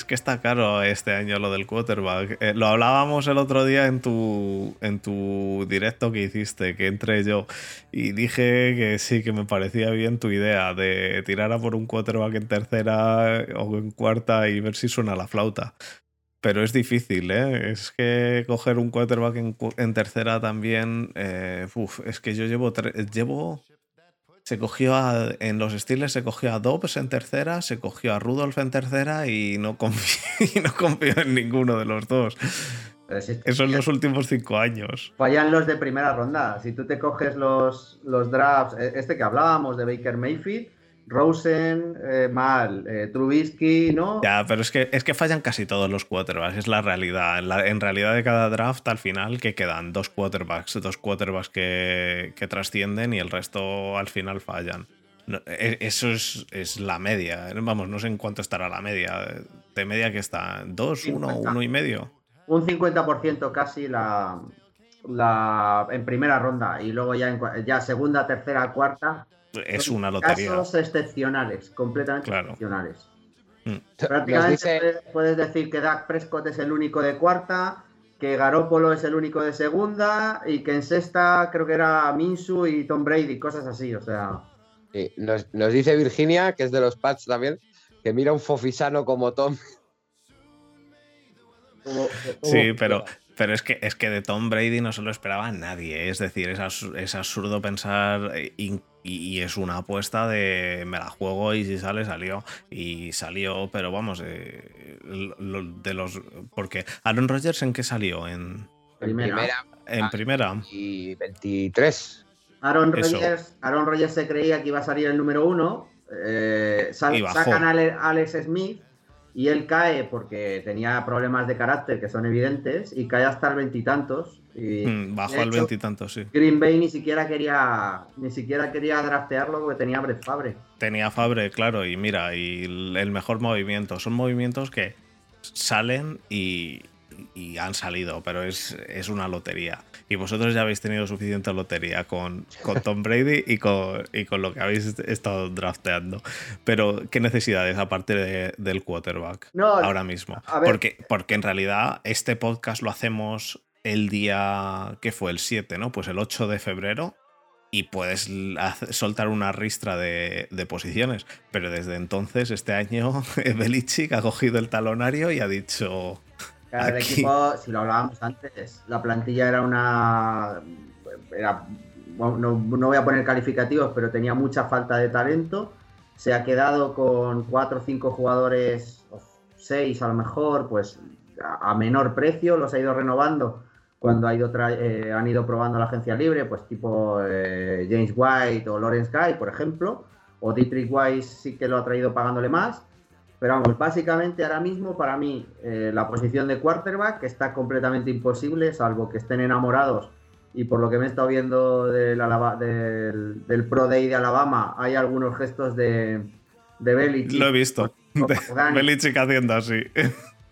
que está caro este año lo del quarterback. Eh, lo hablábamos el otro día en tu, en tu directo que hiciste, que entré yo, y dije que sí, que me parecía bien tu idea de tirar a por un quarterback en tercera o en cuarta y ver si suena la flauta. Pero es difícil, ¿eh? Es que coger un quarterback en, tercera también. Eh, es que yo llevo, llevo se cogió a, en los Steelers se cogió a Dobbs en tercera, se cogió a Rudolph en tercera y no confío, (laughs) no confío en ninguno de los dos. Eso en los últimos cinco años. Fallan los de primera ronda. Si tú te coges los, los drafts, e, este que hablábamos de Baker Mayfield, Rosen, eh, mal, eh, Trubisky, ¿no? Ya, pero es que, es que fallan casi todos los quarterbacks, es la realidad. En, realidad de cada draft al final que quedan dos quarterbacks, dos quarterbacks que, que trascienden y el resto al final fallan. E, eso es, es, la media. Vamos, no sé en cuánto estará la media. De media que está, ¿dos, uno, uno y medio? Un 50% casi la, la, en primera ronda y luego ya, en, ya segunda, tercera, cuarta es una lotería. Casos excepcionales, completamente excepcionales. Mm. Prácticamente puedes decir que Dak Prescott es el único de cuarta, que Garópolo es el único de segunda y que en sexta creo que era Minsu y Tom Brady, cosas así, o sea. nos, nos, dice Virginia, que es de los Pats también, que mira un fofisano como Tom. Sí, pero, pero es que, es que de Tom Brady no se lo esperaba nadie. ¿eh? Es decir, es, absurdo pensar eh, y, es una apuesta de me la juego y si sale, salió. Y salió, pero vamos, eh, de los. Porque Aaron Rodgers en qué salió? En primera. En primera. Y 23. Aaron Rodgers, Aaron Rodgers se creía que iba a salir el número uno. sacan a Alex Smith y él cae porque tenía problemas de carácter que son evidentes y cae hasta el veintitantos. Y, mm, bajó al veintitantos, sí. Green Bay ni siquiera quería ni siquiera quería draftearlo porque tenía Brett Fabre. Tenía Fabre, claro, y mira, y el mejor movimiento. Son movimientos que salen y, y han salido, pero es, es, una lotería. Y vosotros ya habéis tenido suficiente lotería con, con Tom Brady y con, y con lo que habéis estado drafteando. Pero, ¿qué necesidades aparte de, del quarterback ahora mismo? Porque, porque en realidad este podcast lo hacemos el día que fue el 7, ¿no? Pues el 8 de febrero y puedes soltar una ristra de, de, posiciones. Pero desde entonces, este año, (laughs) Belichick ha cogido el talonario y ha dicho: el equipo, si lo hablábamos antes, la plantilla era una. no, voy a poner calificativos, pero tenía mucha falta de talento. Se ha quedado con cuatro o cinco jugadores, o seis a lo mejor, pues a, menor precio, los ha ido renovando cuando ha ido eh, han ido probando la agencia libre, pues tipo eh, James White o Lawrence Guy, por ejemplo, o Dietrich Weiss sí que lo ha traído pagándole más pero vamos, básicamente ahora mismo para mí eh, la posición de quarterback está completamente imposible, salvo que estén enamorados. Y por lo que me he estado viendo del, del, Pro Day de Alabama, hay algunos gestos de, de Belichick. Lo he visto. (laughs) Belichick haciendo así.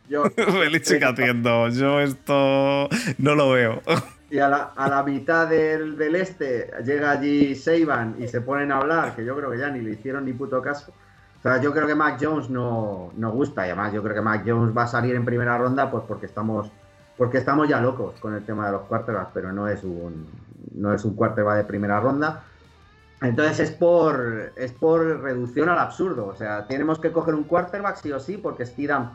Yo, (laughs) Belichick haciendo. Yo esto no lo veo. Y a la, a la mitad del, del, este llega allí Seiban y se ponen a hablar, que yo creo que ya ni le hicieron ni puto caso yo creo que Mac Jones no, no, gusta y además yo creo que Mac Jones va a salir en primera ronda pues porque estamos porque estamos ya locos con el tema de los quarterbacks, pero no es un no es un quarterback de primera ronda. Entonces es por es por reducción al absurdo, o sea, tenemos que coger un quarterback sí o sí porque Steedham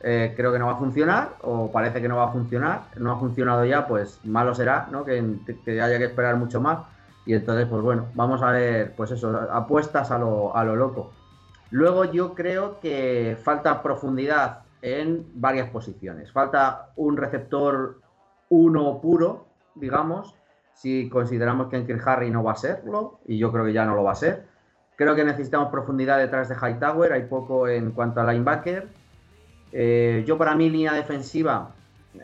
eh, creo que no va a funcionar o parece que no va a funcionar, no ha funcionado ya, pues malo será, ¿no? Que, haya que esperar mucho más. Y entonces, pues bueno, vamos a ver, pues eso, apuestas a lo, a lo loco. Luego yo creo que falta profundidad en varias posiciones. Falta un receptor uno puro, digamos, si consideramos que Enkel Harry no va a serlo, y yo creo que ya no lo va a ser. Creo que necesitamos profundidad detrás de Hightower, hay poco en cuanto a linebacker. Eh, yo para mí línea defensiva eh,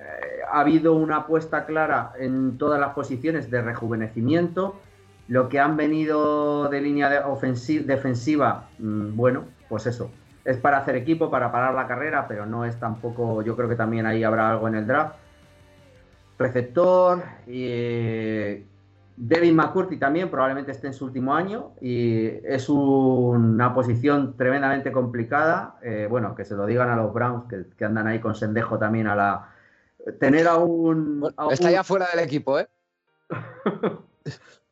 ha habido una apuesta clara en todas las posiciones de rejuvenecimiento lo que han venido de línea defensiva, mm, bueno, pues eso. Es para hacer equipo, para parar la carrera, pero no es tampoco. Yo creo que también ahí habrá algo en el draft. Receptor. Eh, David McCurdy también probablemente esté en su último año y es una posición tremendamente complicada. Eh, bueno, que se lo digan a los Browns que, andan ahí con Sendejo también a la. Tener a un. está ya fuera del equipo, ¿eh? (laughs)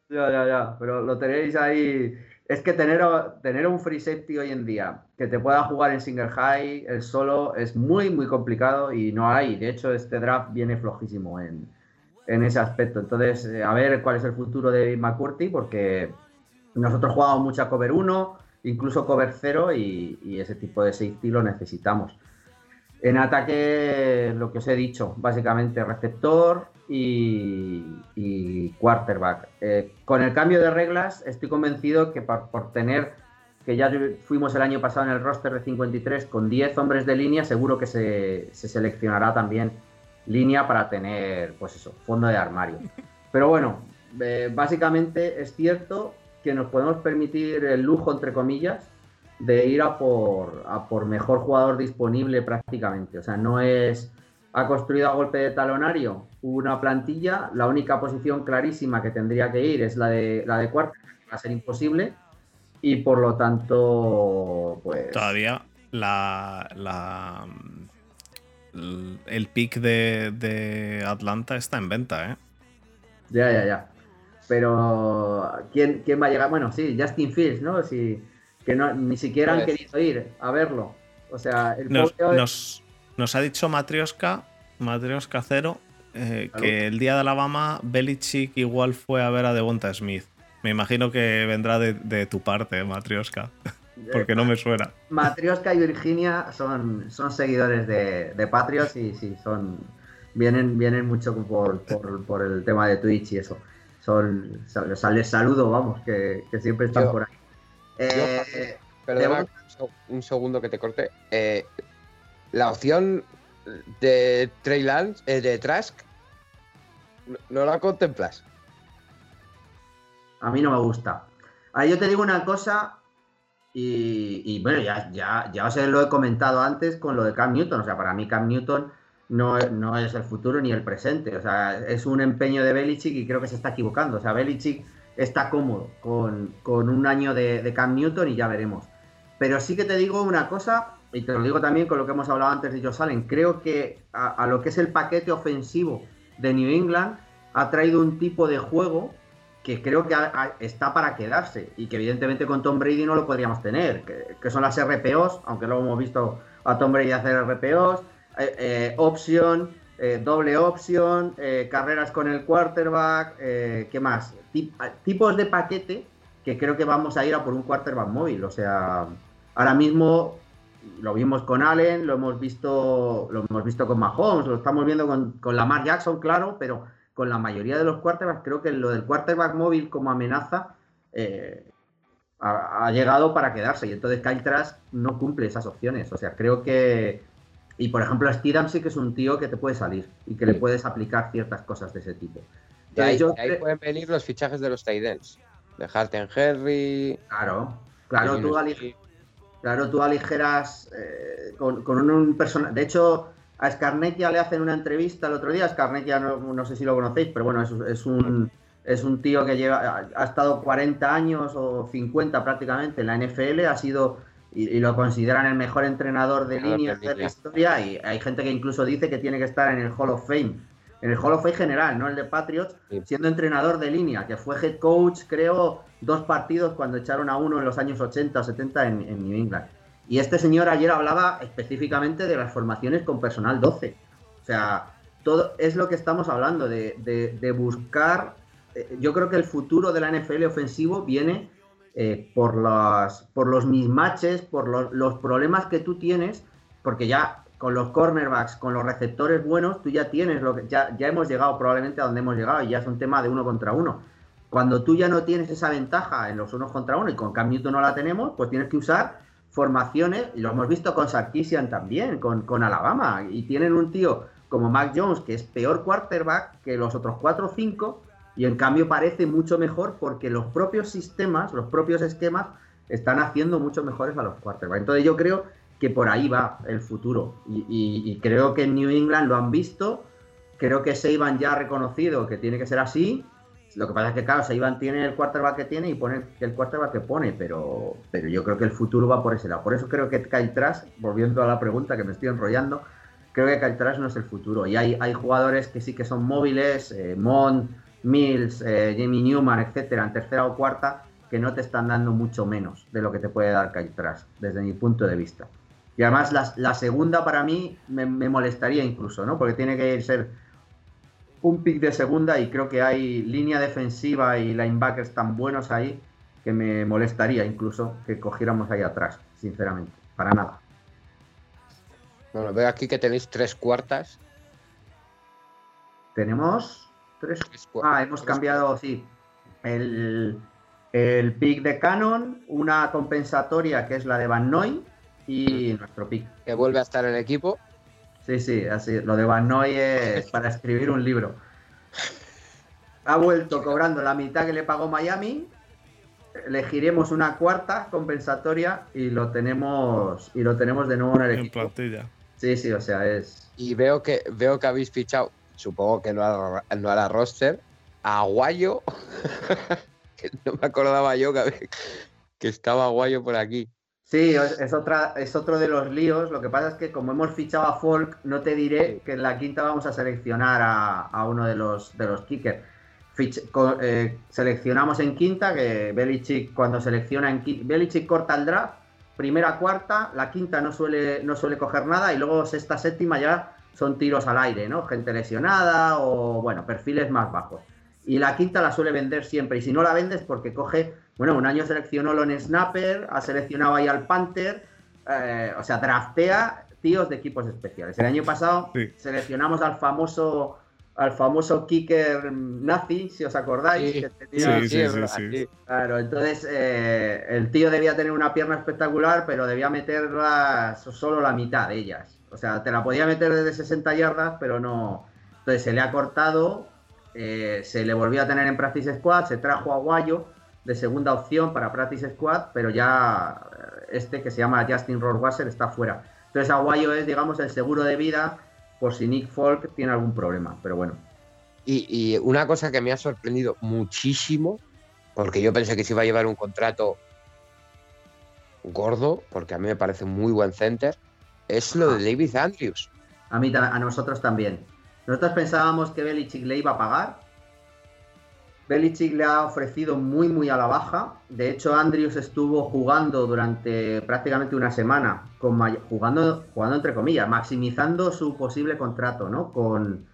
Ya, ya, ya. Pero lo tenéis ahí. Es que tener, tener un free safety hoy en día que te pueda jugar en single high, el solo, es muy, muy complicado y no hay. De hecho, este draft viene flojísimo en, ese aspecto. Entonces, eh, a ver cuál es el futuro de McCurdy, porque nosotros jugamos mucha cover 1, incluso cover 0 y, y ese tipo de safety lo necesitamos. En ataque, lo que os he dicho, básicamente receptor, y, quarterback. Eh, con el cambio de reglas, estoy convencido que por, tener, que ya fuimos el año pasado en el roster de 53 con 10 hombres de línea, seguro que se, seleccionará también línea para tener, pues eso, fondo de armario. Pero bueno, eh, básicamente es cierto que nos podemos permitir el lujo, entre comillas, de ir a por, a por mejor jugador disponible prácticamente. O sea, no es ha construido a golpe de talonario una plantilla. La única posición clarísima que tendría que ir es la de la de cuarta, va a ser imposible. Y por lo tanto, pues. Todavía la. la el pick de, Atlanta está en venta, ¿eh? Ya, ya, ya. Pero, ¿quién, ¿quién va a llegar? Bueno, sí, Justin Fields, ¿no? Si, que no, ni siquiera han Pues- querido ir a verlo. O sea, el Nos, pobre- nos- nos ha dicho Matrioska, Matrioska Cero, eh, que el día de Alabama, Belichick igual fue a ver a Devonta Smith. Me imagino que vendrá de, de tu parte, Matrioska, (laughs) porque no me suena. Matrioska y Virginia son, son seguidores de, de Patriots y sí, son vienen, vienen mucho por, por, por el tema de Twitch y eso. Son, o sea, les saludo, vamos, que, que siempre están Yo- por ahí. Eh, Perdona un seg- un segundo que te corte. Eh, la opción de Trey Lance, eh, de Trask, no, no la contemplas. a mí no me gusta. Ahora, yo te digo una cosa, y, bueno, ya, ya, ya os lo he comentado antes con lo de Cam Newton. O sea, para mí Cam Newton no, no es el futuro ni el presente. O sea, es un empeño de Belichick y creo que se está equivocando. O sea, Belichick está cómodo con, con un año de, de Cam Newton y ya veremos. Pero sí que te digo una cosa, y te lo digo también con lo que hemos hablado antes de Josh Allen. Creo que a lo que es el paquete ofensivo de New England ha traído un tipo de juego creo que está para quedarse y que evidentemente con Tom Brady no lo podríamos tener, que, son las RPOs, aunque luego hemos visto a Tom Brady hacer RPOs, eh, eh, option, eh, doble option, eh, carreras con el quarterback, ¿qué más? Tip- tipos de paquete que creo que vamos a ir a por un quarterback móvil, o sea, ahora mismo lo vimos con Allen, lo hemos visto, lo hemos visto con Mahomes, lo estamos viendo con, con Lamar Jackson, claro, pero con la mayoría de los quarterbacks, creo que lo del quarterback móvil como amenaza eh, ha, ha llegado para quedarse. Y entonces Kyle Trask no cumple esas opciones. O sea, creo que. Y por ejemplo, Steedham sí que es un tío que te puede salir y que le puedes aplicar ciertas cosas de ese tipo. De ahí, de ahí pueden venir los fichajes de los Tidens. De Harten Henry. Claro, claro, tú, Linus ali- Smith. claro, tú aligeras eh, con, con un, un personaje. De hecho, a Scarnecchia le hacen una entrevista el otro día. Scarnecchia no, no sé si lo conocéis, pero bueno, es, es un, es un tío que lleva, ha, estado 40 años o 50 prácticamente en la NFL, ha sido y, y lo consideran el mejor entrenador de línea de la historia y hay gente que incluso dice que tiene que estar en el Hall of Fame. En el Hall of Fame general, no el de Patriots, Sí. siendo entrenador de línea, que fue head coach, creo, dos partidos cuando echaron a uno en los años 80 o 70 en, en New England. Y este señor ayer hablaba específicamente de las formaciones con personal 12. O sea, todo es lo que estamos hablando, de, de- buscar. eh, Yo creo que el futuro de la NFL ofensivo viene eh, por, las, por los mismatches, por los, los problemas que tú tienes, porque ya con los cornerbacks, con los receptores buenos, tú ya tienes lo que ya, ya hemos llegado probablemente a donde hemos llegado y ya es un tema de uno contra uno. Cuando tú ya no tienes esa ventaja en los unos contra uno y con Cam Newton no la tenemos, pues tienes que usar formaciones, y lo hemos visto con Sarkisian también, con, con Alabama, y tienen un tío como Mac Jones, que es peor quarterback que los otros 4 o 5, y en cambio parece mucho mejor porque los propios sistemas, los propios esquemas, están haciendo mucho mejores a los quarterbacks. Entonces yo creo que por ahí va el futuro, y, y- creo que en New England lo han visto, creo que Saban ya ha reconocido que tiene que ser así, lo que pasa es que, claro, Saban tiene el quarterback que tiene y pone el quarterback que pone, pero, pero yo creo que el futuro va por ese lado. Por eso creo que Kyle Trask, volviendo a la pregunta que me estoy enrollando, creo que Kyle Trask no es el futuro. Y hay, hay jugadores que sí que son móviles, eh, Mills, eh, Jamie Newman, etcétera, en tercera o cuarta, que no te están dando mucho menos de lo que te puede dar Kyle Trask, desde mi punto de vista. Y además la, la segunda para mí me, me molestaría incluso, ¿no? Porque tiene que ser un pick de segunda y creo que hay línea defensiva y linebackers tan buenos ahí que me molestaría incluso que cogiéramos ahí atrás, sinceramente, para nada. Bueno, veo aquí que tenéis tres cuartas. Tenemos tres. Tres Ah, hemos tres cambiado, sí, el, el pick de Canon, una compensatoria que es la de Van Noy y nuestro pick. Que vuelve a estar el equipo. Sí, sí, así. Lo de Van Noy es para escribir un libro. Ha vuelto cobrando la mitad que le pagó Miami. Elegiremos una cuarta compensatoria y lo tenemos y lo tenemos de nuevo en el En equipo. plantilla. Sí, sí, o sea, es. Y veo que veo que habéis fichado, supongo que no a, no a la roster, a Aguayo. (laughs) que no me acordaba yo que, que estaba Aguayo por aquí. Sí, es, otra, es otro de los líos. Lo que pasa es que como hemos fichado a Folk, no te diré que en la quinta vamos a seleccionar a, a uno de los, de los kickers. eh, seleccionamos en quinta, que Belichick cuando selecciona en quinta, Belichick corta el draft, primera, cuarta, la quinta no suele, no suele coger nada y luego sexta, séptima ya son tiros al aire, ¿no? Gente lesionada o, bueno, perfiles más bajos. Y la quinta la suele vender siempre. Y si no la vendes, porque coge, bueno, un año seleccionó Lone Snapper, ha seleccionado ahí al Panther, eh, o sea, draftea tíos de equipos especiales. El año pasado seleccionamos al famoso al famoso kicker nazi, si os acordáis. sí, sí, sí, Claro, entonces eh, el tío debía tener una pierna espectacular, pero debía meterla solo la mitad de ellas. O sea, te la podía meter desde 60 yardas, pero no. Entonces se le ha cortado, eh, se le volvió a tener en Practice Squad, se trajo a Guayo de segunda opción para Practice Squad, pero ya eh, este que se llama Justin Rohrwasser está fuera. Entonces Aguayo es, digamos, el seguro de vida por si Nick Folk tiene algún problema, pero bueno. Y, una cosa que me ha sorprendido muchísimo, porque yo pensé que se iba a llevar un contrato gordo, porque a mí me parece muy buen center, es lo de ah. David Andrews. A mí, a nosotros también. Nosotros pensábamos que Belichick le iba a pagar Belichick le ha ofrecido muy, muy a la baja. De hecho, Andrews estuvo jugando durante prácticamente una semana, jugando, jugando entre comillas, maximizando su posible contrato, ¿no? Con,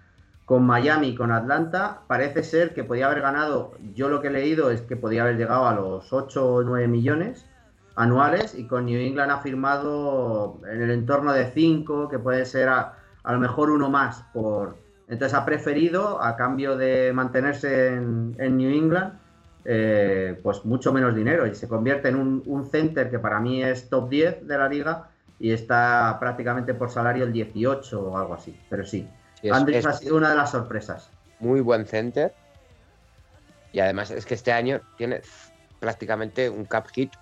con Miami con Atlanta. Parece ser que podía haber ganado, yo lo que he leído es que podía haber llegado a los 8 o 9 millones anuales y con New England ha firmado en el entorno de 5, que puede ser a lo mejor uno más por, entonces ha preferido, a cambio de mantenerse en, New England, eh, pues mucho menos dinero y se convierte en un, center que para mí es top 10 de la liga y está prácticamente por salario el 18 o algo así. Pero sí, Andrés ha sido una de las sorpresas. Muy buen center. Y además es que este año tiene prácticamente un cap hit.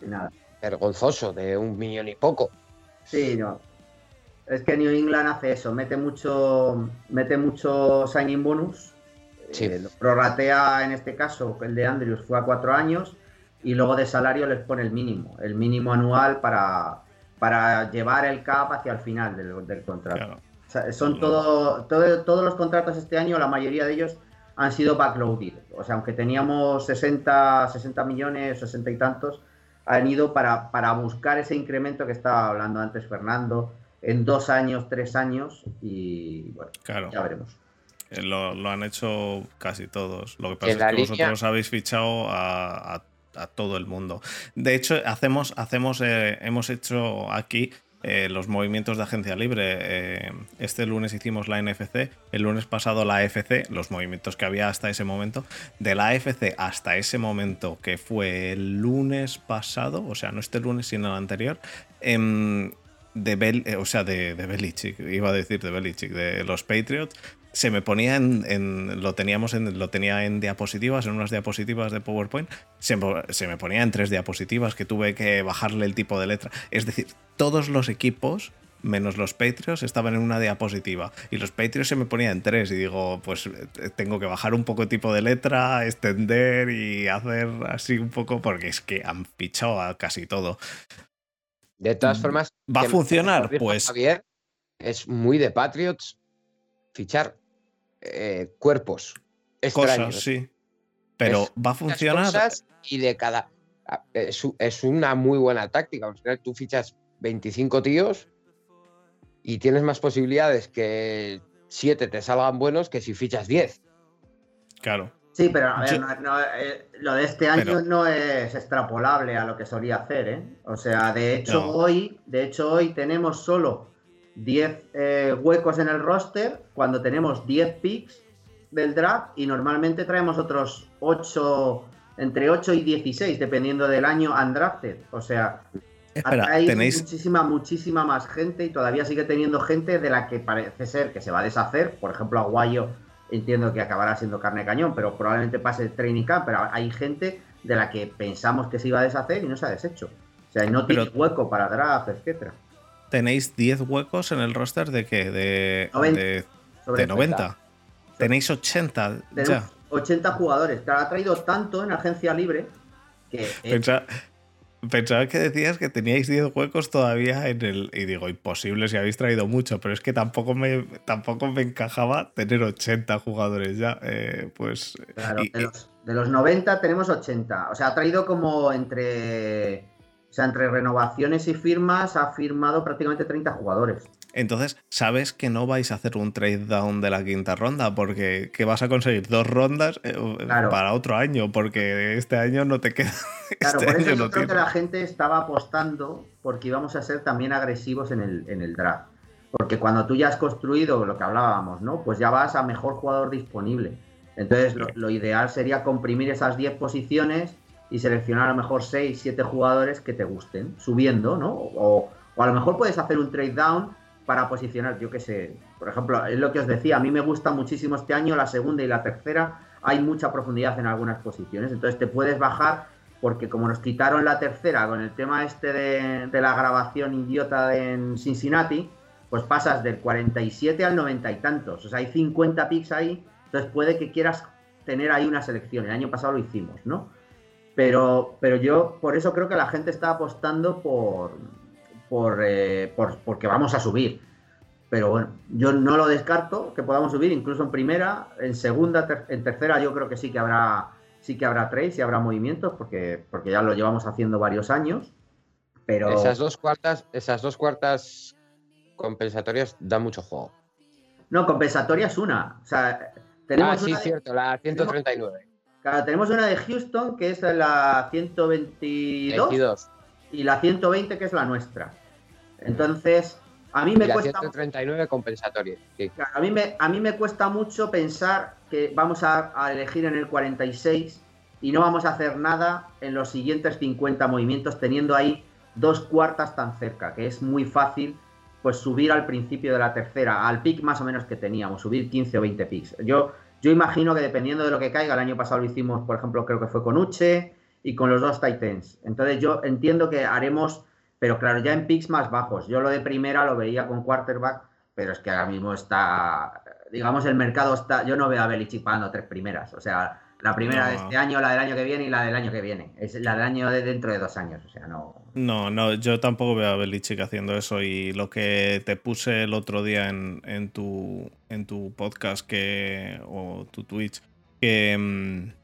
Nada. Vergonzoso, de un millón y poco. Sí, no. Es que New England hace eso, mete mucho, mete mucho signing bonus. Sí. Eh, prorratea en este caso, el de Andrews fue a cuatro años y luego de salario les pone el mínimo, el mínimo anual para, para llevar el cap hacia el final del, contrato. son todo, todos los contratos este año, la mayoría de ellos han sido backloaded. O sea, aunque teníamos 60, 60 millones, 60 y tantos, han ido para, para buscar ese incremento que estaba hablando antes Fernando, en dos años, tres años y bueno, ya veremos. Eh, lo, han hecho casi todos. Lo que pasa es que vosotros habéis fichado a, todo el mundo. De hecho, hacemos, hacemos eh, hemos hecho aquí eh, los movimientos de agencia libre. este lunes hicimos la NFC, el lunes pasado la AFC, los movimientos que había hasta ese momento. De la AFC hasta ese momento, que fue el lunes pasado, o sea, no este lunes, sino el anterior, em, de Bel, eh, o sea, de, de, Belichick, iba a decir de Belichick, de los Patriots, se me ponía en, lo teníamos en, lo tenía en diapositivas, en unas diapositivas de PowerPoint, se, se, me ponía en tres diapositivas que tuve que bajarle el tipo de letra. Es decir, todos los equipos, menos los Patriots, estaban en una diapositiva. Y los Patriots se me ponían en tres. Y digo, pues eh, tengo que bajar un poco el tipo de letra, extender y hacer así un poco, porque es que han pichado a casi todo. De todas mm, formas. ¿Va a funcionar? Pues. Javier es muy de Patriots fichar eh, cuerpos. Extraños. Cosas, sí. Pero ¿va a funcionar? y de cada. Es, una muy buena táctica. Al final tú fichas 25 tíos y tienes más posibilidades que 7 te salgan buenos que si fichas 10. Claro. Sí, pero a ver, eh, lo de este año no es extrapolable a lo que solía hacer, ¿eh? O sea, de hecho hoy, de hecho hoy tenemos solo 10 eh, huecos en el roster cuando tenemos 10 picks del draft y normalmente traemos otros 8 entre 8 y 16 dependiendo del año undrafted, o sea, hay muchísima muchísima más gente y todavía sigue teniendo gente de la que parece ser que se va a deshacer, por ejemplo, Aguayo entiendo que acabará siendo carne cañón, pero probablemente pase el training camp, pero hay gente de la que pensamos que se iba a deshacer y no se ha deshecho. O sea, no tiene hueco para draft, etcétera. ¿Tenéis 10 huecos en el roster de qué? De 90. Tenéis 80 80 jugadores. Te ha traído tanto en agencia libre que... pensaba que decías que teníais 10 huecos todavía en el. Y digo, imposible si habéis traído mucho, pero es que tampoco me, tampoco me encajaba tener 80 jugadores ya. Eh, pues. Claro, de, los, de, los, 90 tenemos 80. O sea, ha traído como entre. O sea, entre renovaciones y firmas ha firmado prácticamente 30 jugadores. Entonces, sabes que no vais a hacer un trade down de la quinta ronda, porque que vas a conseguir dos rondas eh, para otro año, porque este año no te queda. (laughs) Claro, este por eso yo creo que la gente estaba apostando porque íbamos a ser también agresivos en el, en el draft. Porque cuando tú ya has construido lo que hablábamos, ¿no? Pues ya vas a mejor jugador disponible. Entonces, lo, lo ideal sería comprimir esas 10 posiciones y seleccionar a lo mejor 6, 7 jugadores que te gusten, subiendo, ¿no? O, o a lo mejor puedes hacer un trade down para posicionar, yo qué sé, por ejemplo, es lo que os decía, a mí me gusta muchísimo este año la segunda y la tercera, hay mucha profundidad en algunas posiciones, entonces te puedes bajar porque como nos quitaron la tercera con el tema este de, la grabación idiota en Cincinnati, pues pasas del 47 al 90 y tantos, o sea, hay 50 picks ahí, entonces puede que quieras tener ahí una selección, el año pasado lo hicimos, ¿no? Pero, pero yo por eso creo que la gente está apostando por, eh, por, porque vamos a subir. Pero bueno, yo no lo descarto que podamos subir incluso en primera, en segunda, en tercera yo creo que sí que habrá sí que habrá trades y habrá movimientos porque, porque ya lo llevamos haciendo varios años. Pero esas dos cuartas, esas dos cuartas compensatorias dan mucho juego. No, compensatoria es una. O sea, tenemos ah, sí, cierto, la 139. claro, tenemos una de Houston que es la 122 y la 120 que es la nuestra. Entonces, a mí me cuesta. 139 compensatoria. A, mí me, a mí me cuesta mucho pensar que vamos a, elegir en el 46 y no vamos a hacer nada en los siguientes 50 movimientos, teniendo ahí dos cuartas tan cerca, que es muy fácil pues subir al principio de la tercera, al pick más o menos que teníamos, subir 15 o 20 picks. Yo, yo imagino que dependiendo de lo que caiga, el año pasado lo hicimos, por ejemplo, creo que fue con Uche y con los dos Titans. Entonces yo entiendo que haremos pero claro, ya en picks más bajos. Yo lo de primera lo veía con quarterback, pero es que ahora mismo está, digamos, el mercado está, yo no veo a Belichick pagando tres primeras. O sea, la primera de este año, la del año que viene y la del año que viene. Es la del año de dentro de dos años. O sea, no. No, no, yo tampoco veo a Belichick haciendo eso. Y lo que te puse el otro día en, en tu, en tu podcast que, o tu Twitch, que.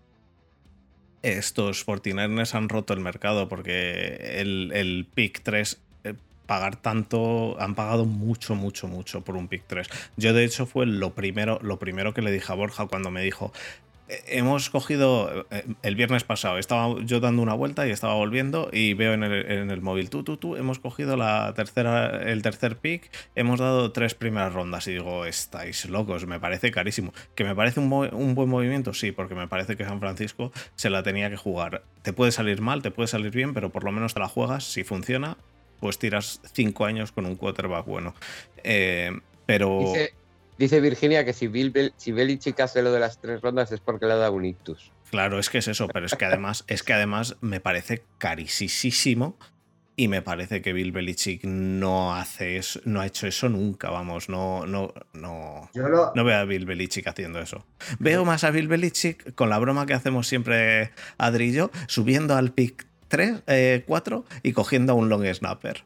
Estos 49ers han roto el mercado porque el, el pick 3 eh, pagar tanto, han pagado mucho, mucho, mucho por un pick 3. Yo de hecho fue lo primero, lo primero que le dije a Borja cuando me dijo, hemos cogido eh, el viernes pasado, estaba yo dando una vuelta y estaba volviendo y veo en el, móvil, tú, tú, tú, hemos cogido la tercera, el tercer pick, hemos dado tres primeras rondas y digo, estáis locos, me parece carísimo. ¿Que me parece un, un buen movimiento? Sí, porque me parece que San Francisco se la tenía que jugar. Te puede salir mal, te puede salir bien, pero por lo menos te la juegas, si funciona, pues tiras cinco años con un quarterback bueno. Eh, pero... Virginia que si, Bill, si Belichick hace lo de las tres rondas es porque le ha dado un ictus. Claro, es que es eso, pero es que además, es que además me parece carísimo y me parece que Bill Belichick no hace eso, no ha hecho eso nunca, vamos, no, no, no, no veo a Bill Belichick haciendo eso. Veo más a Bill Belichick con la broma que hacemos siempre Adri y yo, subiendo al pick 3, 4 eh, y cogiendo a un long snapper.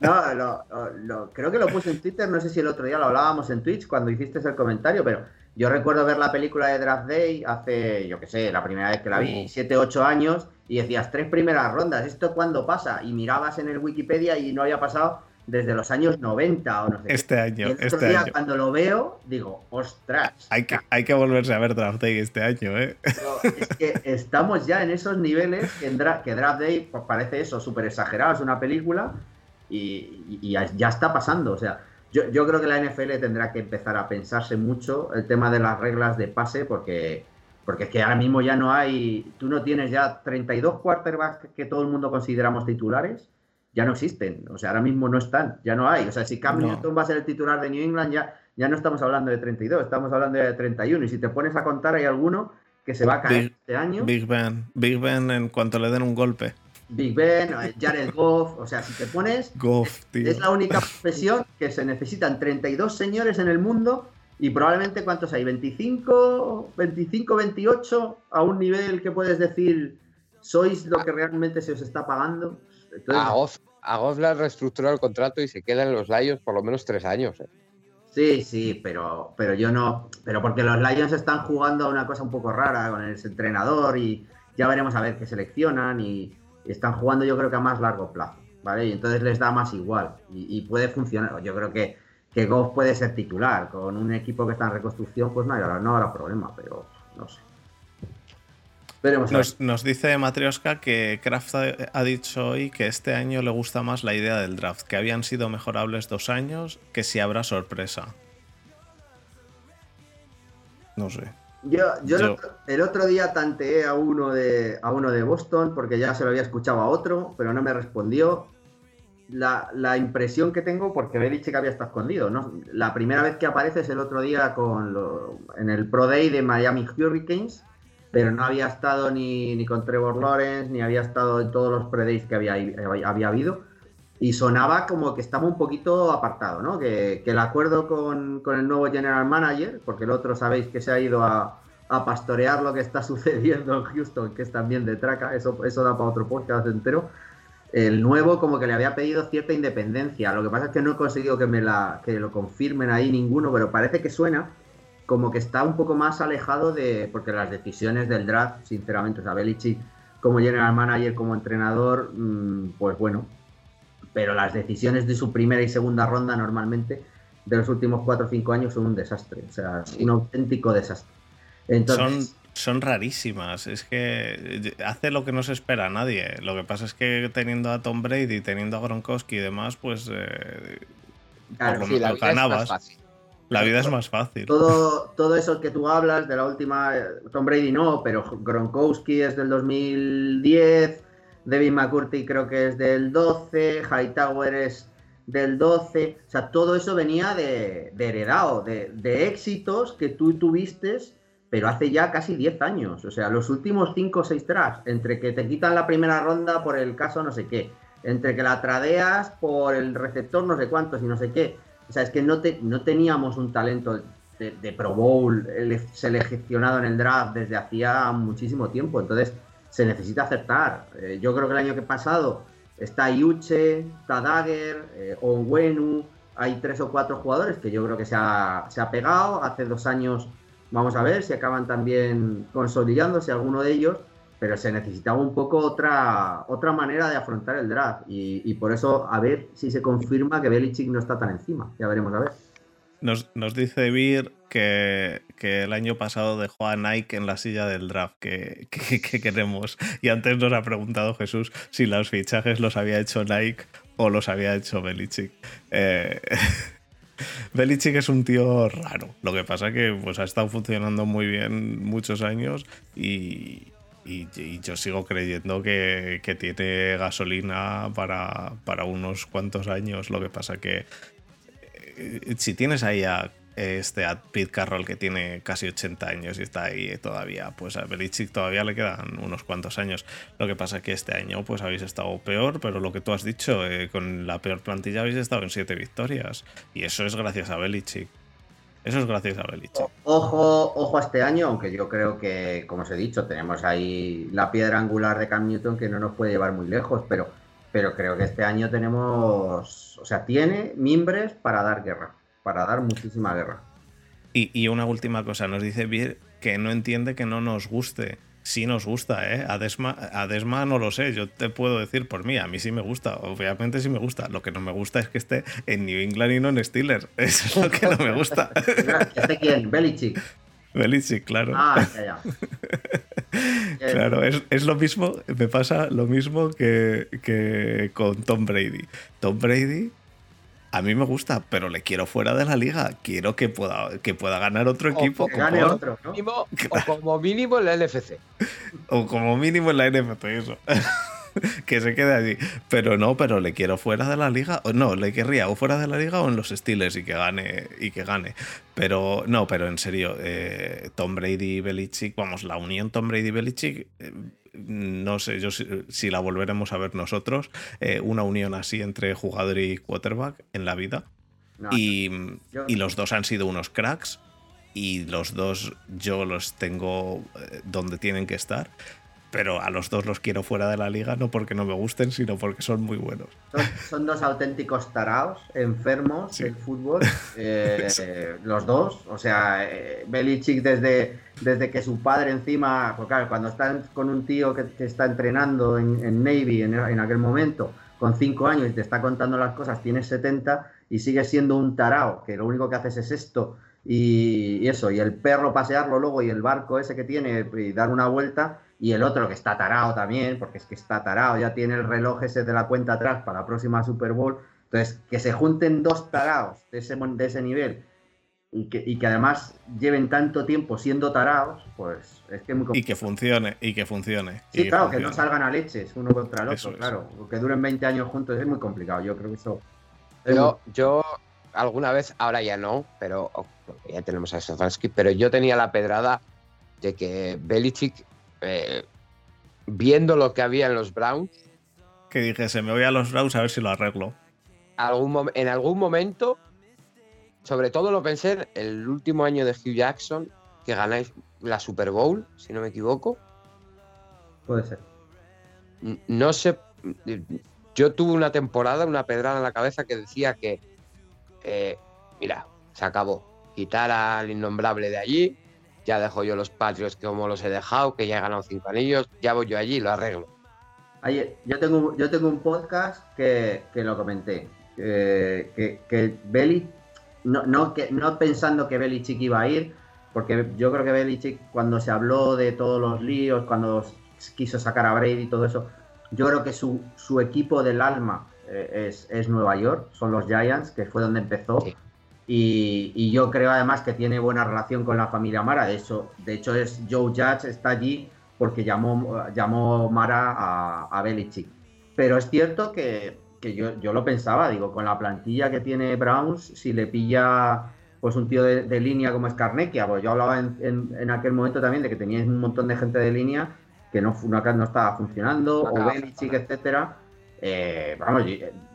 No, lo, creo que lo puse en Twitter, no sé si el otro día lo hablábamos en Twitch cuando hiciste el comentario, pero yo recuerdo ver la película de Draft Day hace, yo qué sé, la primera vez que la vi, 7, 8 años, y decías tres primeras rondas, ¿esto cuándo pasa? Y mirabas en el Wikipedia y no había pasado desde los años 90 o no sé. Este año, este año. Cuando lo veo, digo, ostras. Hay que, hay que volverse a ver Draft Day este año, ¿eh? es que estamos ya en esos niveles que, que Draft Day pues, parece eso, súper exagerado, es una película, y, ya está pasando. O sea, yo, yo, creo que la NFL tendrá que empezar a pensarse mucho el tema de las reglas de pase porque, porque es que ahora mismo ya no hay, tú no tienes ya 32 quarterbacks que todo el mundo consideramos titulares, ya no existen. O sea, ahora mismo no están, ya no hay. O sea, si Cam Newton va a ser el titular de New England, ya, ya no estamos hablando de 32, estamos hablando de 31. Y si te pones a contar, hay alguno que se va a caer este año. Big Ben, Big Ben en cuanto le den un golpe. Big Ben, Jared Goff, o sea, si te pones, Goff, es la única profesión que se necesitan 32 señores en el mundo y probablemente cuántos hay, 25, 25, 28 a un nivel que puedes decir sois lo que realmente se os está pagando. a, Goff, a Goff le ha reestructurado el contrato y se queda en los Lions por lo menos tres años. ¿eh? Sí, sí, pero, pero yo no. Pero porque los Lions están jugando a una cosa un poco rara con el entrenador y ya veremos a ver qué seleccionan y, están jugando yo creo que a más largo plazo, ¿vale? Y entonces les da más igual y, puede funcionar. Yo creo que, que Goff puede ser titular. Con un equipo que está en reconstrucción, pues no, no habrá problema, pero no sé. Nos, nos, dice Matrioska que Kraft ha, dicho hoy que este año le gusta más la idea del draft, que habían sido mejorables dos años, que si habrá sorpresa. No sé. Yo, yo, El, otro, día tanteé a uno, de, a uno de Boston porque ya se lo había escuchado a otro, pero no me respondió. La, la impresión que tengo, porque Belichick había estado escondido, ¿no? La primera vez que aparece es el otro día con en el Pro Day de Miami Hurricanes pero no había estado ni, con Trevor Lawrence, ni había estado en todos los pre que había, había habido. Y sonaba como que estaba un poquito apartado, ¿no? Que, el acuerdo con, el nuevo general manager, porque el otro sabéis que se ha ido a, pastorear lo que está (laughs) sucediendo en Houston, que es también de traca, eso, eso da para otro podcast entero. El nuevo como que le había pedido cierta independencia. Lo que pasa es que no he conseguido que me la lo confirmen ahí ninguno, pero parece que suena como que está un poco más alejado de. Porque las decisiones del draft, sinceramente, o sea, como general manager, como entrenador, mm, pues bueno. Pero las decisiones de su primera y segunda ronda normalmente de los últimos cuatro o cinco años son un desastre. O sea, un auténtico desastre. Entonces, son, son rarísimas. Es que hace lo que no se espera a nadie. Lo que pasa es que teniendo a Tom Brady, teniendo a Gronkowski y demás, pues. Eh, claro, sí, la ganabas. La vida es más fácil. Todo, todo eso que tú hablas de la última, Tom Brady no, pero Gronkowski es del 2010, Devin McCurdy creo que es del 12, Hightower es del 12, o sea, todo eso venía de, heredado, de, de, éxitos que tú tuviste, pero hace ya casi 10 años, o sea, los últimos 5 o 6 tracks, entre que te quitan la primera ronda por el caso no sé qué, entre que la tradeas por el receptor no sé cuántos y no sé qué, o sea, es que no, te, no teníamos un talento de, Pro Bowl seleccionado en el draft desde hacía muchísimo tiempo. Entonces, se necesita aceptar. Eh, yo creo que el año que pasado está Yuche, está Dagger, eh, Onwenu. Hay tres o cuatro jugadores que yo creo que se ha, se ha pegado. Hace dos años, vamos a ver si acaban también consolidándose alguno de ellos pero se necesitaba un poco otra, otra manera de afrontar el draft. Y, por eso, a ver si se confirma que Belichick no está tan encima. Ya veremos a ver. Nos, dice Vir que, el año pasado dejó a Nike en la silla del draft (laughs) que, queremos. Y antes nos ha preguntado Jesús si los fichajes los había hecho Nike o los había hecho Belichick. Eh, (laughs) Belichick es un tío raro. Lo que pasa que pues, ha estado funcionando muy bien muchos años y, y, yo sigo creyendo que, tiene gasolina para, para, unos cuantos años. Lo que pasa que si tienes ahí a este a Pete Carroll que tiene casi 80 años y está ahí todavía, pues a Belichick todavía le quedan unos cuantos años. Lo que pasa que este año pues habéis estado peor, pero lo que tú has dicho, eh, con la peor plantilla habéis estado en 7 victorias. Y eso es gracias a Belichick. Eso es gracias a Belichick. Ojo, ojo a este año, aunque yo creo que, como os he dicho, tenemos ahí la piedra angular de Cam Newton que no nos puede llevar muy lejos, pero, pero creo que este año tenemos, o sea, tiene mimbres para dar guerra, para dar muchísima guerra. Y, y una última cosa, nos dice bien que no entiende que no nos guste sí nos gusta, ¿eh? A Desma, no lo sé, yo te puedo decir por mí, a mí sí me gusta, obviamente sí me gusta. Lo que no me gusta es que esté en New England y no en Steelers. Eso (laughs) es lo que no me gusta. (laughs) ¿Este quién? Belichick. Belichick, claro. Ah, ya, ya. (laughs) claro, es, lo mismo, me pasa lo mismo que, que con Tom Brady. Tom Brady a mí me gusta, pero le quiero fuera de la liga. Quiero que pueda, que pueda ganar otro equipo. O, gane otro, ¿no? (laughs) o como mínimo en la NFC. o como mínimo en la NFC, eso. (laughs) (laughs) que se quede allí. Pero no, pero le quiero fuera de la liga. O no, le querría o fuera de la liga o en los Steelers y que gane. Y que gane. Pero no, pero en serio, eh, Tom Brady y Belichick, vamos, la unión Tom Brady y Belichick. Eh, no sé yo si, la volveremos a ver nosotros, eh, una unión así entre jugador y quarterback en la vida. y, y, los dos han sido unos cracks y los dos yo los tengo donde tienen que estar pero a los dos los quiero fuera de la liga, no porque no me gusten, sino porque son muy buenos. Son, dos auténticos taraos, enfermos del fútbol, eh, (laughs) los dos. O sea, eh, Belichick desde, desde que su padre encima, claro, cuando están con un tío que, está entrenando en, Navy en, en, aquel momento, con cinco años y te está contando las cosas, tienes 70 y sigues siendo un tarao, que lo único que haces es esto y, eso, y el perro pasearlo luego y el barco ese que tiene y dar una vuelta y el otro que está tarado también, porque es que está tarado, ya tiene el reloj ese de la cuenta atrás para la próxima Super Bowl. Entonces, que se junten dos tarados de ese, de ese nivel y que, y que además lleven tanto tiempo siendo tarados, pues es que muy Y que funcione, y que funcione. Sí, claro, que no salgan a leches uno contra el otro, claro. Que duren 20 años juntos es muy complicado. Yo creo que eso. Yo, yo alguna vez, ahora ya no, pero ya tenemos a Stefanski, pero yo tenía la pedrada de que Belichick, eh, viendo lo que había en los Browns, que dijese, me voy a los Browns a ver si lo arreglo. Algún, en algún momento, sobre todo lo pensé en el último año de Hugh Jackson, que ganáis la Super Bowl, si no me equivoco. Puede ser. No sé, yo tuve una temporada, una pedrada en la cabeza que decía que, eh, mira, se acabó quitar al innombrable de allí, ya dejo yo los patrios como los he dejado, que ya he ganado cinco anillos, ya voy yo allí y lo arreglo. yo, tengo, yo tengo un podcast que, lo comenté, que, que Beli, no, no, que, no pensando que Belichick iba a ir, porque yo creo que Belichick cuando se habló de todos los líos, cuando quiso sacar a Brady y todo eso, yo creo que su, su equipo del alma eh, es, es, Nueva York, son los Giants, que fue donde empezó. Y, yo creo además que tiene buena relación con la familia Mara. De hecho, de hecho es Joe Judge está allí porque llamó, llamó Mara a, a Belichick. Pero es cierto que, yo, lo pensaba, digo, con la plantilla que tiene Browns, si le pilla pues un tío de, línea como es Carnequia, pues yo hablaba en, aquel momento también de que teníais un montón de gente de línea que no, no, estaba funcionando, o Belichick, etcétera. Eh, vamos,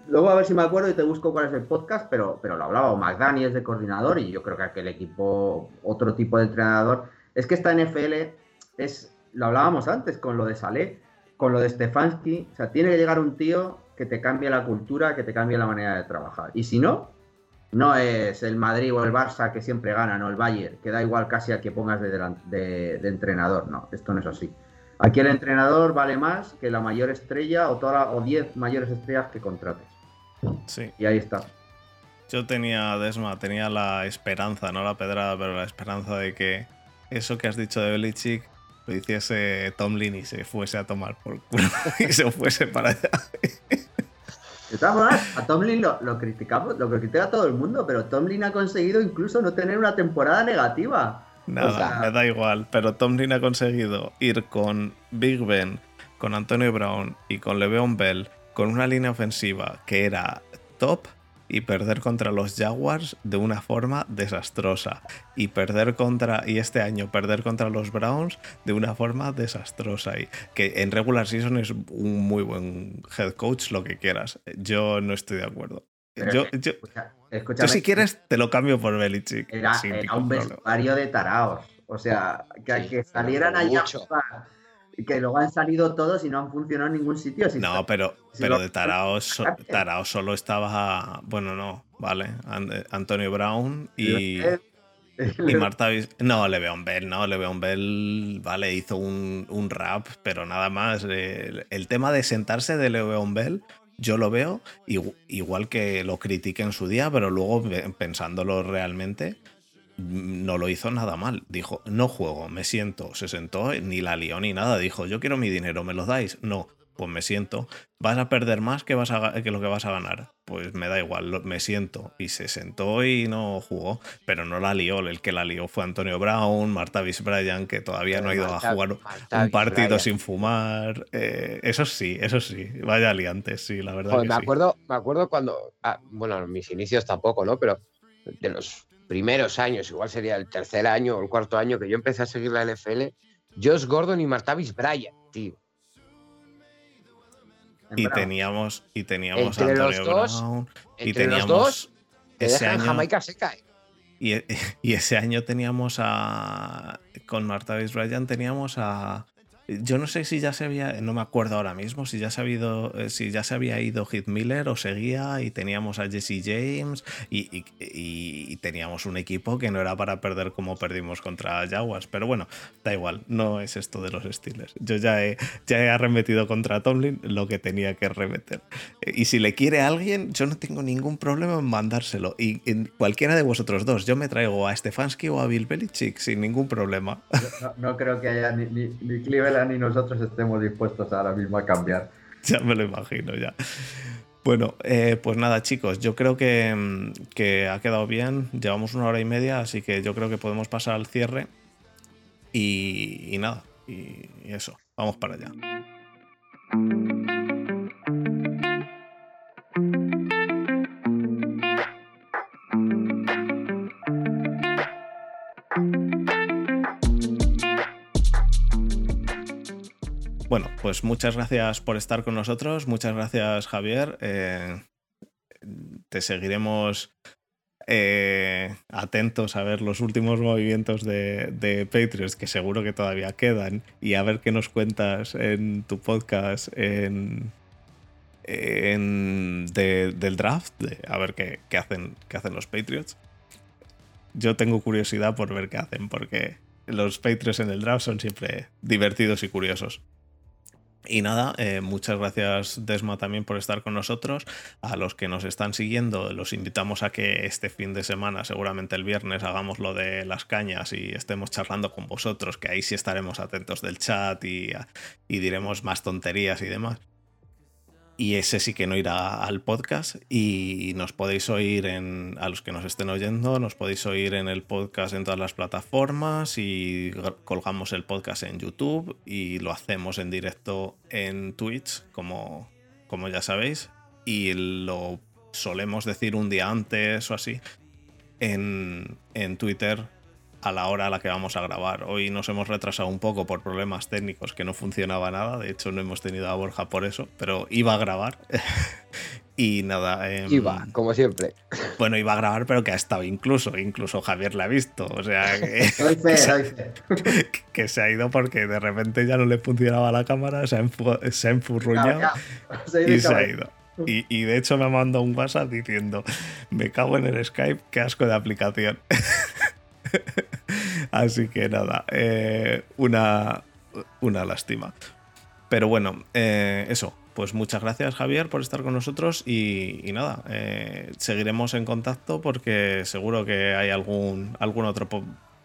Luego a ver si me acuerdo y te busco cuál es el podcast, pero, pero lo hablaba. O McDaniel de coordinador y yo creo que aquel equipo, otro tipo de entrenador. Es que esta NFL es, lo hablábamos antes con lo de Salé, con lo de Stefanski. O sea, tiene que llegar un tío que te cambie la cultura, que te cambie la manera de trabajar. Y si no, no es el Madrid o el Barça que siempre gana, no el Bayern, que da igual casi a que pongas de, de entrenador. No, esto no es así. Aquí el entrenador vale más que la mayor estrella o toda o 10 mayores estrellas que contrates. Sí. Y ahí está. Yo tenía, Desma, tenía la esperanza, no la pedrada, pero la esperanza de que eso que has dicho de Belichick lo hiciese Tomlin y se fuese a tomar por culo (laughs) y se fuese para allá. De todas formas, a Tomlin lo, lo, criticamos, lo critica todo el mundo, pero Tomlin ha conseguido incluso no tener una temporada negativa. Nada, me da igual, pero Tomlin ha conseguido ir con Big Ben, con Antonio Brown y con Le'Veon Bell con una línea ofensiva que era top y perder contra los Jaguars de una forma desastrosa. Y perder contra, y este año perder contra los Browns de una forma desastrosa. Y que en regular season es un muy buen head coach, lo que quieras. Yo no estoy de acuerdo. Yo, si quieres, te lo cambio por Belichick. Era, un vestuario de taraos. O sea, que, que salieran allá que luego han salido todos y no han funcionado en ningún sitio. no, pero, pero de Tarao, Tarao solo estaba. Bueno, no, vale. Antonio Brown y. Y Marta No, Leveon Bell, no, Leveon Bell, vale, hizo un, rap, pero nada más. El, el tema de sentarse de Leveon Bell, yo lo veo igual que lo critiqué en su día, pero luego pensándolo realmente, no lo hizo nada mal. Dijo, no juego, me siento. Se sentó, ni la lió ni nada. Dijo, yo quiero mi dinero, ¿me lo dais? No, pues me siento. ¿Vas a perder más que, vas a, que lo que vas a ganar? Pues me da igual, me siento. Y se sentó y no jugó, pero no la lió. El que la lió fue Antonio Brown, Marta Bryan, que todavía no ha ido a jugar un partido sin fumar. Eh, eso sí, eso sí. Vaya aliantes, sí, la verdad. me, acuerdo, me acuerdo cuando, ah, bueno, mis inicios tampoco, ¿no? Pero de los primeros años, igual sería el tercer año o el cuarto año que yo empecé a seguir la NFL, Josh Gordon y Martavis Bryant, tío. Y teníamos, y teníamos a Antonio Brown. Y teníamos dos, ese año, Jamaica se cae. Y, (laughs) y, ese año teníamos a. Con Martavis Bryant teníamos a. yo no sé si ya se había, no me acuerdo ahora mismo, si ya se, eh, si ya se había ido Heath Miller o seguía y teníamos a Jesse James y, y, teníamos un equipo que no era para perder como perdimos contra Jaguars. Pero bueno, da igual, no es esto de los Steelers. Yo ya he, ya he arremetido contra Tomlin lo que tenía que remeter. Y si le quiere a alguien, yo no tengo ningún problema en mandárselo. Y en cualquiera de vosotros dos, yo me traigo a Stefanski o a Bill Belichick sin ningún problema. No, creo que haya ni, ni, Cleveland ni nosotros estemos dispuestos ahora mismo a cambiar. (laughs) Ya me lo imagino, ya. Bueno, eh, pues nada, chicos, yo creo que, que, ha quedado bien. Llevamos una hora y media, así que yo creo que podemos pasar al cierre. Y, nada, y eso, vamos para allá. Bueno, pues muchas gracias por estar con nosotros. Muchas gracias, Javier. Eh, te seguiremos eh, atentos a ver los últimos movimientos de, Patriots, que seguro que todavía quedan, y a ver qué nos cuentas en tu podcast en, del draft, a ver qué, hacen, qué hacen los Patriots. Yo tengo curiosidad por ver qué hacen, porque los Patriots en el draft son siempre divertidos y curiosos. Y nada, eh, muchas gracias Desma también por estar con nosotros. A los que nos están siguiendo, los invitamos a que este fin de semana, seguramente el viernes, hagamos lo de las cañas y estemos charlando con vosotros, que ahí sí estaremos atentos del chat y, y diremos más tonterías y demás y ese sí que no irá al podcast. Y nos podéis oír en, a los que nos estén oyendo, nos podéis oír en el podcast en todas las plataformas y colgamos el podcast en YouTube y lo hacemos en directo en Twitch, como, como ya sabéis, y lo solemos decir un día antes o así en, en Twitter a la hora a la que vamos a grabar. Hoy nos hemos retrasado un poco por problemas técnicos que no funcionaba nada, de hecho no hemos tenido a Borja por eso, pero iba a grabar. (laughs) y nada. Em, iba, como siempre. Bueno, iba a grabar, pero que ha estado incluso, incluso Javier la ha visto. O sea, (laughs) (laughs) que, que, se ha ido porque de repente ya no le funcionaba la cámara, se ha, se enfurruñado y se ha ido. Y, y, de hecho me ha mandado un WhatsApp diciendo, me cago en el Skype, qué asco de aplicación. (laughs) Así que nada, eh, una, una lástima. Pero bueno, eh, eso. Pues muchas gracias Javier por estar con nosotros y, nada, eh, seguiremos en contacto porque seguro que hay algún, algún otro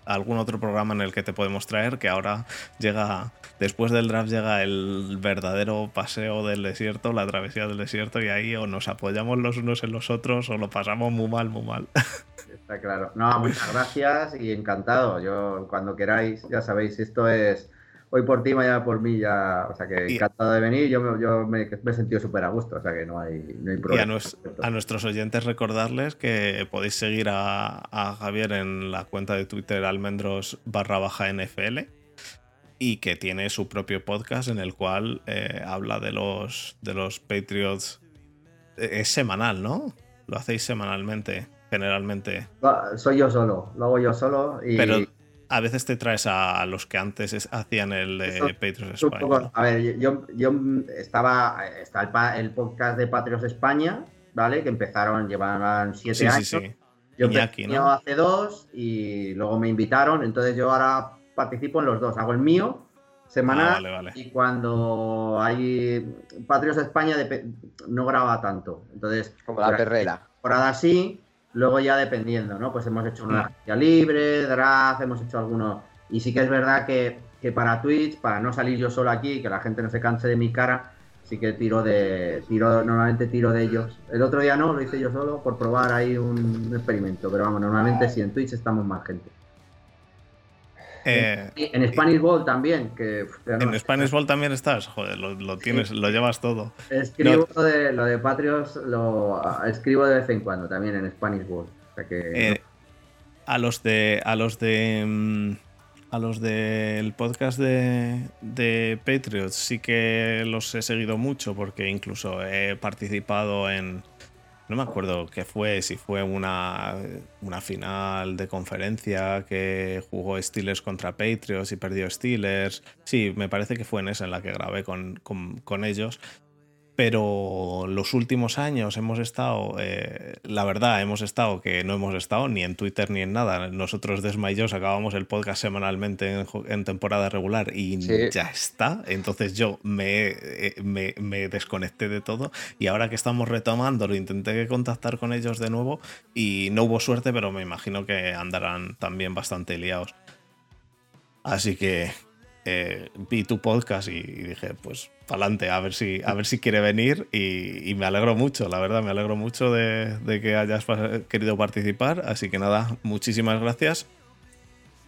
algún otro programa en el que te podemos traer, que ahora llega, después del draft llega el verdadero paseo del desierto, la travesía del desierto, y ahí o nos apoyamos los unos en los otros o lo pasamos muy mal, muy mal. (laughs) Está claro. No, muchas gracias y encantado. Yo, cuando queráis, ya sabéis, esto es hoy por ti, mañana por mí, ya, o sea que encantado de venir. Yo, yo me, he sentido súper a gusto, o sea que no hay, no hay problema. Y a, nuestros oyentes recordarles que podéis seguir a, Javier en la cuenta de Twitter almendros barra baja NFL y que tiene su propio podcast en el cual eh, habla de los, de los Patriots. Es semanal, ¿no? Lo hacéis semanalmente generalmente. Soy yo solo, lo hago yo solo. Y... Pero a veces te traes a los que antes hacían el de Patriots España. A ver, yo, yo estaba. Está el, podcast de Patriots España, ¿vale? Que empezaron, llevaban siete años. Sí, sí. Yo Iñaki, ¿no? hace dos y luego me invitaron, entonces yo ahora participo en los dos. Hago el mío semanal ah, y cuando hay Patriots España no graba tanto. Entonces, como la perrera. Temporada sí, Luego ya dependiendo, ¿no? Pues hemos hecho una mm. libre, draft, hemos hecho algunos. Y sí que es verdad que, para Twitch, para no salir yo solo aquí, que la gente no se canse de mi cara, sí que tiro de. tiro, normalmente tiro de ellos. El otro día no, lo hice yo solo por probar ahí un experimento. Pero vamos, normalmente sí, en Twitch estamos más gente. Eh, en Spanish Ball también. Que, en Spanish Ball también estás, joder, lo, tienes, lo llevas todo. Escribo lo, de, lo de Patrios, lo escribo de vez en cuando también en Spanish Ball. Eh, a los de. A los de. Mm, a los del podcast de, de Patriots sí que los he seguido mucho porque incluso he participado en, no me acuerdo qué fue, si fue una, una final de conferencia que jugó Steelers contra Patriots y perdió Steelers. Sí, me parece que fue en esa en la que grabé con, con, con ellos pero los últimos años hemos estado, eh, la verdad, hemos estado que no hemos estado ni en Twitter ni en nada. Nosotros, Desma y yo, sacábamos el podcast semanalmente en, temporada regular y ya está. Entonces yo eh, me, me, desconecté de todo y ahora que estamos retomando, lo intenté contactar con ellos de nuevo y no hubo suerte, pero me imagino que andarán también bastante liados. Así que eh, vi tu podcast y, dije, pues adelante, a ver si, a ver si quiere venir y, me alegro mucho, la verdad, me alegro mucho de, que hayas querido participar, así que nada, muchísimas gracias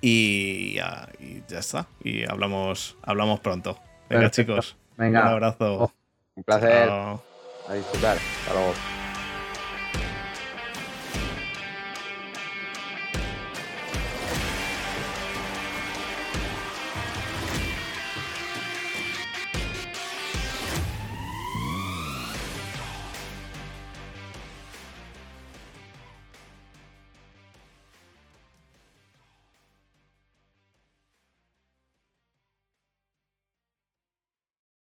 y ya, está, y hablamos, hablamos pronto. Venga chicos, Venga. un abrazo. un placer. A disfrutar. Hasta luego.